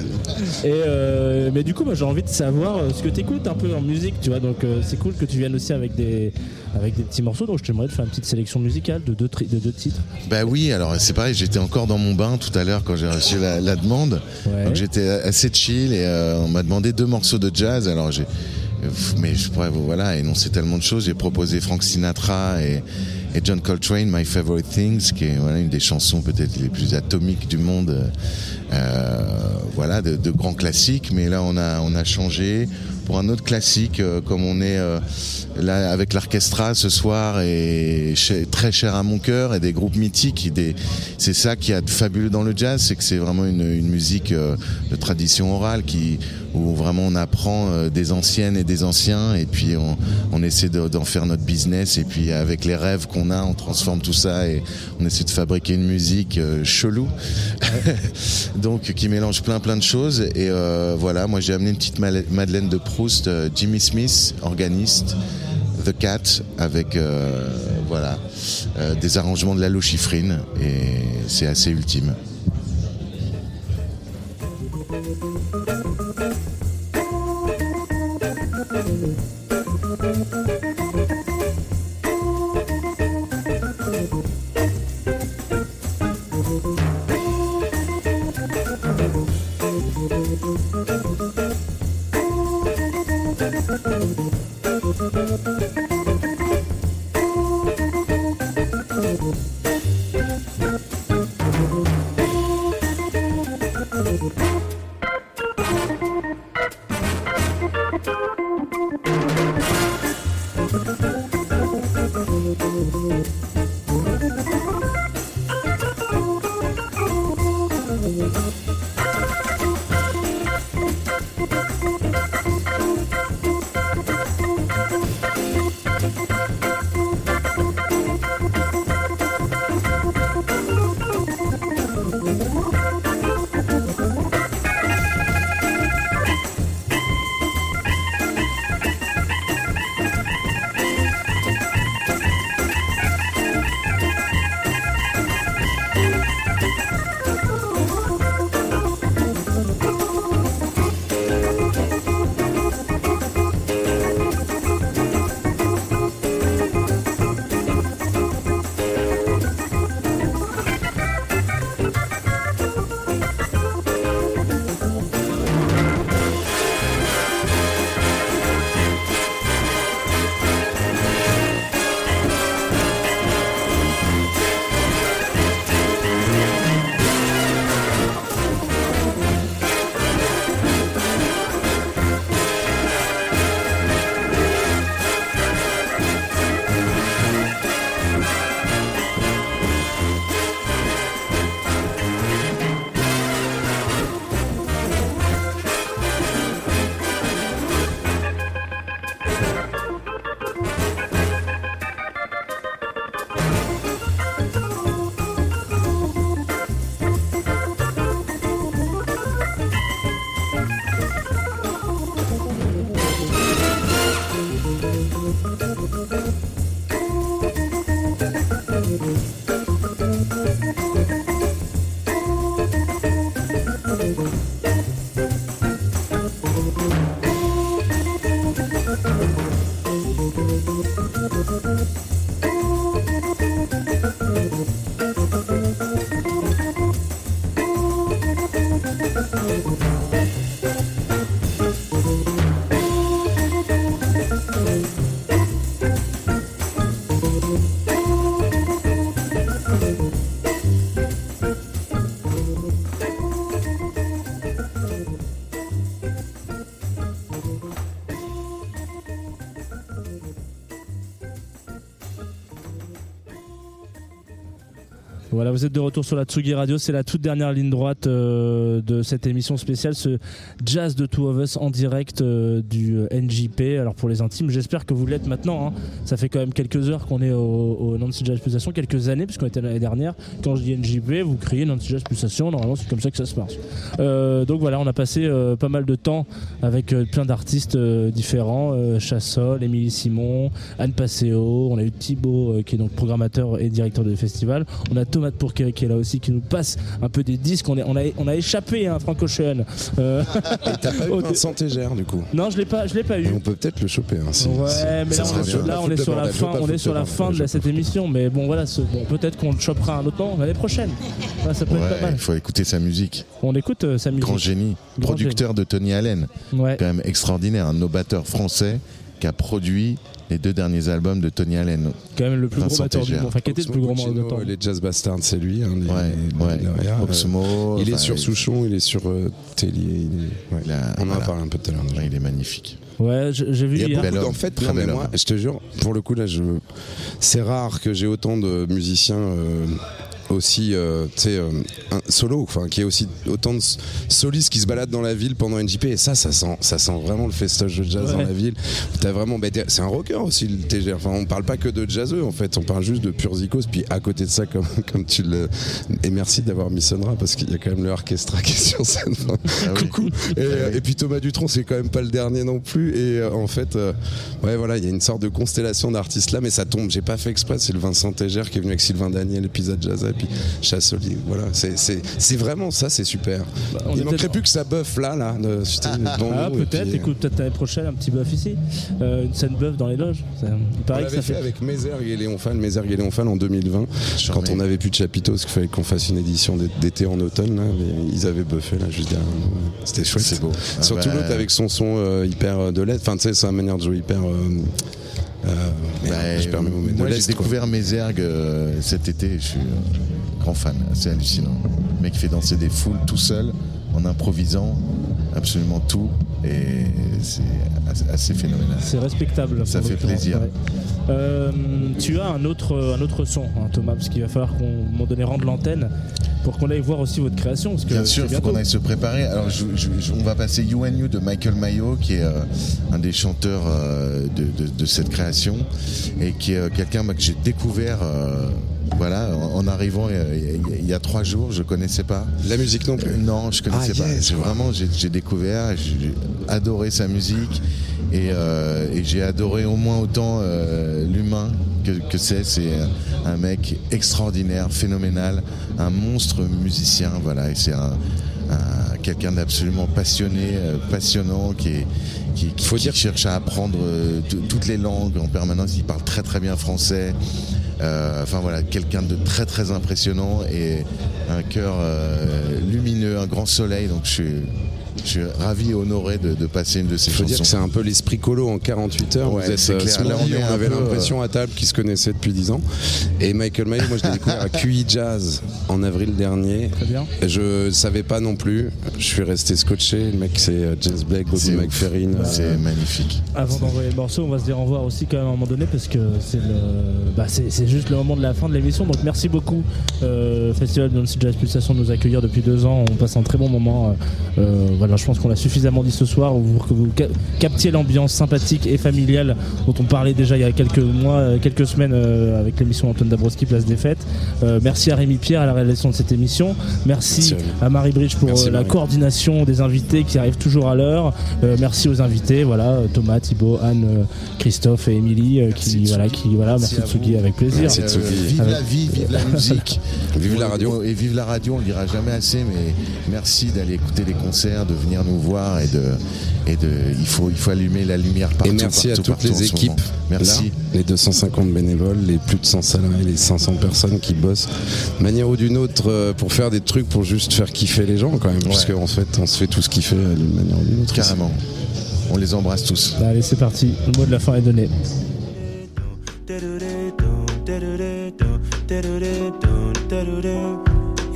Et euh, mais du coup, moi, j'ai envie de savoir ce que tu écoutes un peu en musique, tu vois. Donc euh, c'est cool que tu viennes aussi avec des avec des petits morceaux. Donc je t'aimerais te faire une petite sélection musicale de deux, de deux titres. Bah oui, alors c'est pareil, j'étais encore dans mon bain tout à l'heure quand j'ai reçu la, la demande. Ouais. Donc j'étais assez chill et euh, on m'a demandé deux morceaux de jazz. Alors j'ai, mais je pourrais voilà énoncer tellement de choses. J'ai proposé Frank Sinatra et, et John Coltrane, My Favorite Things, qui est voilà une des chansons peut-être les plus atomiques du monde. Euh, voilà, de, de grands classiques. Mais là on a on a changé pour un autre classique, euh, comme on est euh, là avec l'orchestra ce soir et ch- très cher à mon cœur et des groupes mythiques. Des, c'est ça qui a de fabuleux dans le jazz, c'est que c'est vraiment une, une musique euh, de tradition orale qui où vraiment on apprend euh, des anciennes et des anciens et puis on, on essaie de- d'en faire notre business et puis avec les rêves qu'on a, on transforme tout ça et on essaie de fabriquer une musique euh, chelou, donc qui mélange plein plein de choses et euh, voilà, moi j'ai amené une petite Madeleine de Proust, Jimmy Smith, organiste. The avec euh, voilà euh, des arrangements de Lalo Schifrin et c'est assez ultime. Vous êtes de retour sur la Tsugi Radio. C'est la toute dernière ligne droite euh, de cette émission spéciale, ce jazz de Two of Us en direct euh, du euh, NJP. Alors pour les intimes, j'espère que vous l'êtes maintenant. hein. Ça fait quand même quelques heures qu'on est au, au Nancy Jazz Pulsation, quelques années, puisqu'on était l'année dernière. Quand je dis NJP, vous criez Nancy Jazz Pulsation. Normalement, c'est comme ça que ça se passe. Donc voilà, on a passé pas mal de temps avec plein d'artistes différents Chassol, Émilie Simon, Anne Passeo. On a eu Thibaut, qui est donc programmateur et directeur du festival. On a Thomas de Qui est là aussi, qui nous passe un peu des disques. On, est, on, a, on a échappé, hein, Franck Ocean. Euh, Et t'as pas eu Vincent Tégère du coup non, je l'ai pas, je l'ai pas eu. Et On peut peut-être le choper. Hein, si- Ouais, si- mais ça là, on, bien. là, on est sur la fin, on est sur de la fin de cette émission. Mais bon, voilà, bon, peut-être qu'on le chopera un autre temps l'année prochaine. Ouais, ça peut être Ouais, pas mal. il faut écouter sa musique. On écoute euh, sa musique. Grand génie. Grand Producteur de Tony Allen. Quand même extraordinaire. Un novateur français qui a produit les deux derniers albums de Tony Allen. Quand même le plus gros Vincent batteur du monde. Enfin, qui était le plus gros Puccino, batteur. Les Jazz Bastards, c'est lui. hein, les- Ouais, les- ouais. derrière, euh, Oxmo, il est sur Souchon, il est sur euh, Tellier. il est- ouais. il a- On en a parlé un peu tout à l'heure. il est magnifique. Ouais, j'ai vu Il y a beaucoup, en fait, non, mais moi, je te jure, pour le coup, là, je... c'est rare que j'ai autant de musiciens euh, aussi, euh, tu sais, euh, un- solo, enfin, qui est aussi autant de solistes qui se baladent dans la ville pendant NJP. Et ça, ça sent, ça sent vraiment le festage de jazz Ouais. dans la ville. T'as vraiment, bah, c'est un rocker aussi, le TG. Enfin, on parle pas que de jazzeux, en fait, on parle juste de pur zikos. Puis à côté de ça, comme, comme tu le. Et merci d'avoir mis Sonra parce qu'il y a quand même le orchestra qui est sur scène. Enfin, Ah oui. Coucou. Et, euh, et puis Thomas Dutronc, c'est quand même pas le dernier non plus. Et euh, en fait, euh, ouais, voilà, il y a une sorte de constellation d'artistes là, mais ça tombe. J'ai pas fait exprès. C'est le Vincent Tégère qui est venu avec Sylvain Daniel, et Pizza Jazz, puis Chassoli. Voilà, c'est- vraiment ça, c'est super. Bah, on il manquerait plus que ça bœuf là, là. de- Ah, et peut-être, euh, écoute, peut-être l'année prochaine, un petit buff ici. Euh, une scène buff dans les loges. Ça- il On paraît que l'avait ça fait fait. avec Mézergue et Léon Fall, Mézergue et en 2020, Charmé. quand on avait plus de chapiteaux, parce qu'il fallait qu'on fasse une édition d'é- d'été en automne. Là, mais ils avaient buffé là juste derrière. C'était chouette. C'est beau. Ah Surtout bah, l'autre avec son son euh, hyper de LED, enfin tu sais, sa manière de jouer hyper. euh, bah, je perds mes mots, mais de moi, j'ai découvert Mézergue euh, cet été. Je suis euh, grand fan. C'est hallucinant. Le mec qui fait danser des foules tout seul, en improvisant absolument tout. Et c'est assez- phénoménal. C'est respectable. Ça fait plaisir. ouais. Euh, tu as un autre, un autre son, hein, Thomas, parce qu'il va falloir qu'on, moment donné, rende l'antenne pour qu'on aille voir aussi votre création. Parce que Bien sûr, il faut qu'on aille se préparer. Alors, je- je- je- on va passer You and You de Michael Mayo, qui est euh, un des chanteurs euh, de, de- de cette création et qui est quelqu'un que j'ai découvert. Voilà, en, en arrivant euh, il y, a- il y a trois jours, je connaissais pas. La musique non plus. Euh, non, je connaissais Ah, pas. yes, J'ai quoi. vraiment, j'ai découvert, j'ai adoré sa musique et, euh, et j'ai adoré au moins autant euh, l'humain que, que c'est. C'est un, mec extraordinaire, phénoménal, un monstre musicien. Voilà, et c'est un, un- quelqu'un d'absolument passionné, euh, passionnant, qui est qui, qui- Faut qui dire- cherche à apprendre toutes les langues en permanence. Il parle très très bien français. Euh, enfin voilà, quelqu'un de très très impressionnant et un cœur euh, lumineux, un grand soleil. Donc je suis, je suis ravi et honoré de, de passer une de ces Il faut dire chansons. que c'est un peu l'esprit colo en 48 heures. Ouais, Vous êtes euh, clair. Là, on on, avait l'impression à table qu'ils se connaissaient depuis 10 ans. Et Michael Mayo, moi je l'ai découvert à QI Jazz en avril dernier. Très bien. Je savais pas non plus. Je suis resté scotché. Le mec c'est euh, James Blake, Bobby C'est. McFerrin. euh, C'est magnifique. Avant d'envoyer le morceau, on va se dire au revoir aussi quand même à un moment donné parce que c'est le, bah, juste le moment de la fin de l'émission. Donc merci beaucoup euh, Festival de Nancy Jazz Pulsation de nous accueillir depuis deux ans. On passe un très bon moment. euh, euh, voilà. Je pense qu'on l'a suffisamment dit ce soir, pour que vous ca- captiez l'ambiance sympathique et familiale dont on parlait déjà il y a quelques mois, euh, quelques semaines euh, avec l'émission Antoine Dabrowski Place des Fêtes. Euh, merci à Rémi Pierre à la réalisation de cette émission. Merci, Merci à Marie Bridge pour Merci, la Marie. coordination des invités qui arrivent toujours à l'heure. Euh, merci aux invités, voilà, Thomas, Thibaut, Anne, Christophe et Émilie euh, qui, Merci, voilà, qui, voilà, Merci merci, Tsugi, avec plaisir. Merci, Euh, vive Avec- la vie, vive la musique. Vive la radio. Et vive la radio, on le dira jamais assez, mais merci d'aller écouter les concerts, de venir nous voir et de, et de, il faut, il faut allumer la lumière partout. Et merci à partout, toutes partout les équipes. Merci. Là, les 250 bénévoles, les plus de 100 salariés, les 500 personnes qui bossent de manière ou d'une autre euh, pour faire des trucs pour juste faire kiffer les gens quand même. Parce qu'en fait, on se fait tout ce kiffer euh, d'une manière ou d'une autre. Carrément. On les embrasse tous. Allez, c'est parti. Le mot de la fin est donné.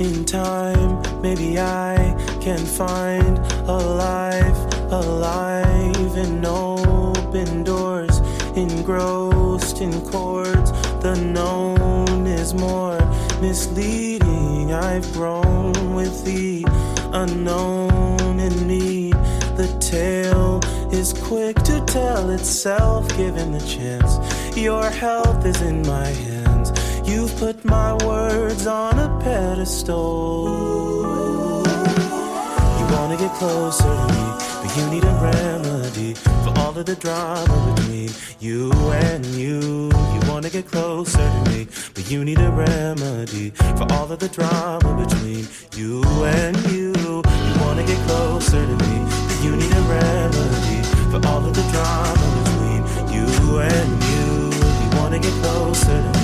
In time, maybe I can find a life alive in open doors, engrossed in chords. The known is more misleading. I've grown with the unknown in me. The tale is quick to tell itself, given the chance. Your health is in my hands. Put my words on a pedestal. You wanna get closer to me, but you need a remedy for all of the drama between you and you. You wanna get closer to me, but you need a remedy for all of the drama between you and you. You wanna get closer to me, but you need a remedy for all of the drama between you and you. You wanna get closer to me,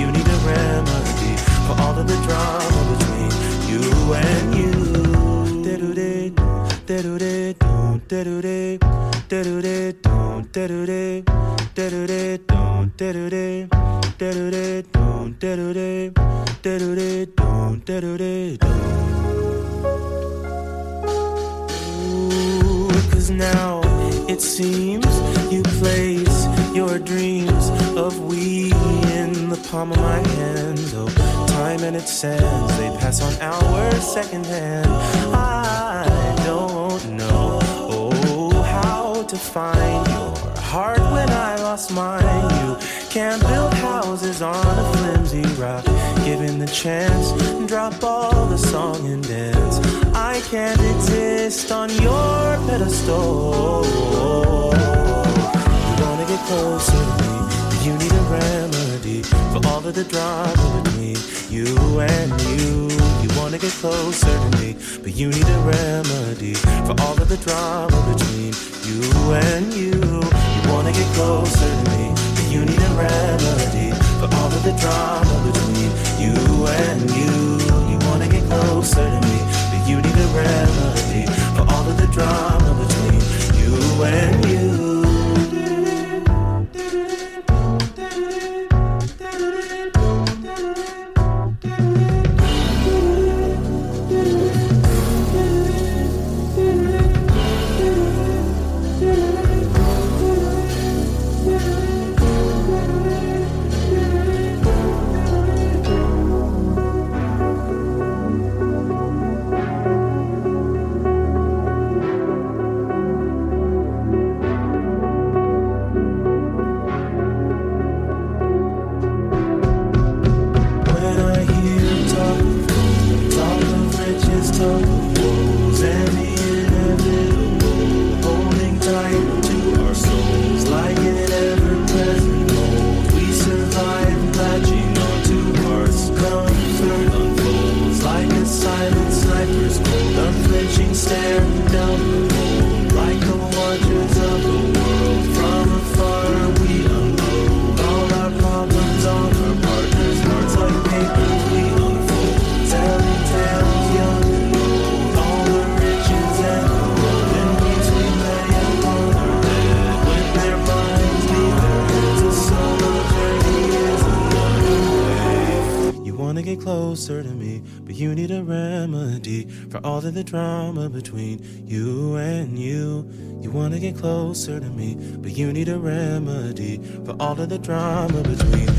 you need a remedy for all of the drama between you and you. Do-do-do, do-do-do, do-do-do, do-do-do, do-do-do, do-do-do, do-do-do, do-do-do, do-do-do, do-do-do, do-do-do, do. Cause now it seems you played your dreams of we in the palm of my hand. Oh, time and its sands, they pass on our second hand. I don't know, oh, how to find your heart when I lost mine. You can't build houses on a flimsy rock. Given the chance, drop all the song and dance. I can't exist on your pedestal. You closer to me, but you need a remedy for all of the drama between you and you. You wanna get closer to me, but you need a remedy for all of the drama between you and you. You wanna get closer to me, but you need a remedy for all of the drama closer to me, but you need a remedy for all of the drama between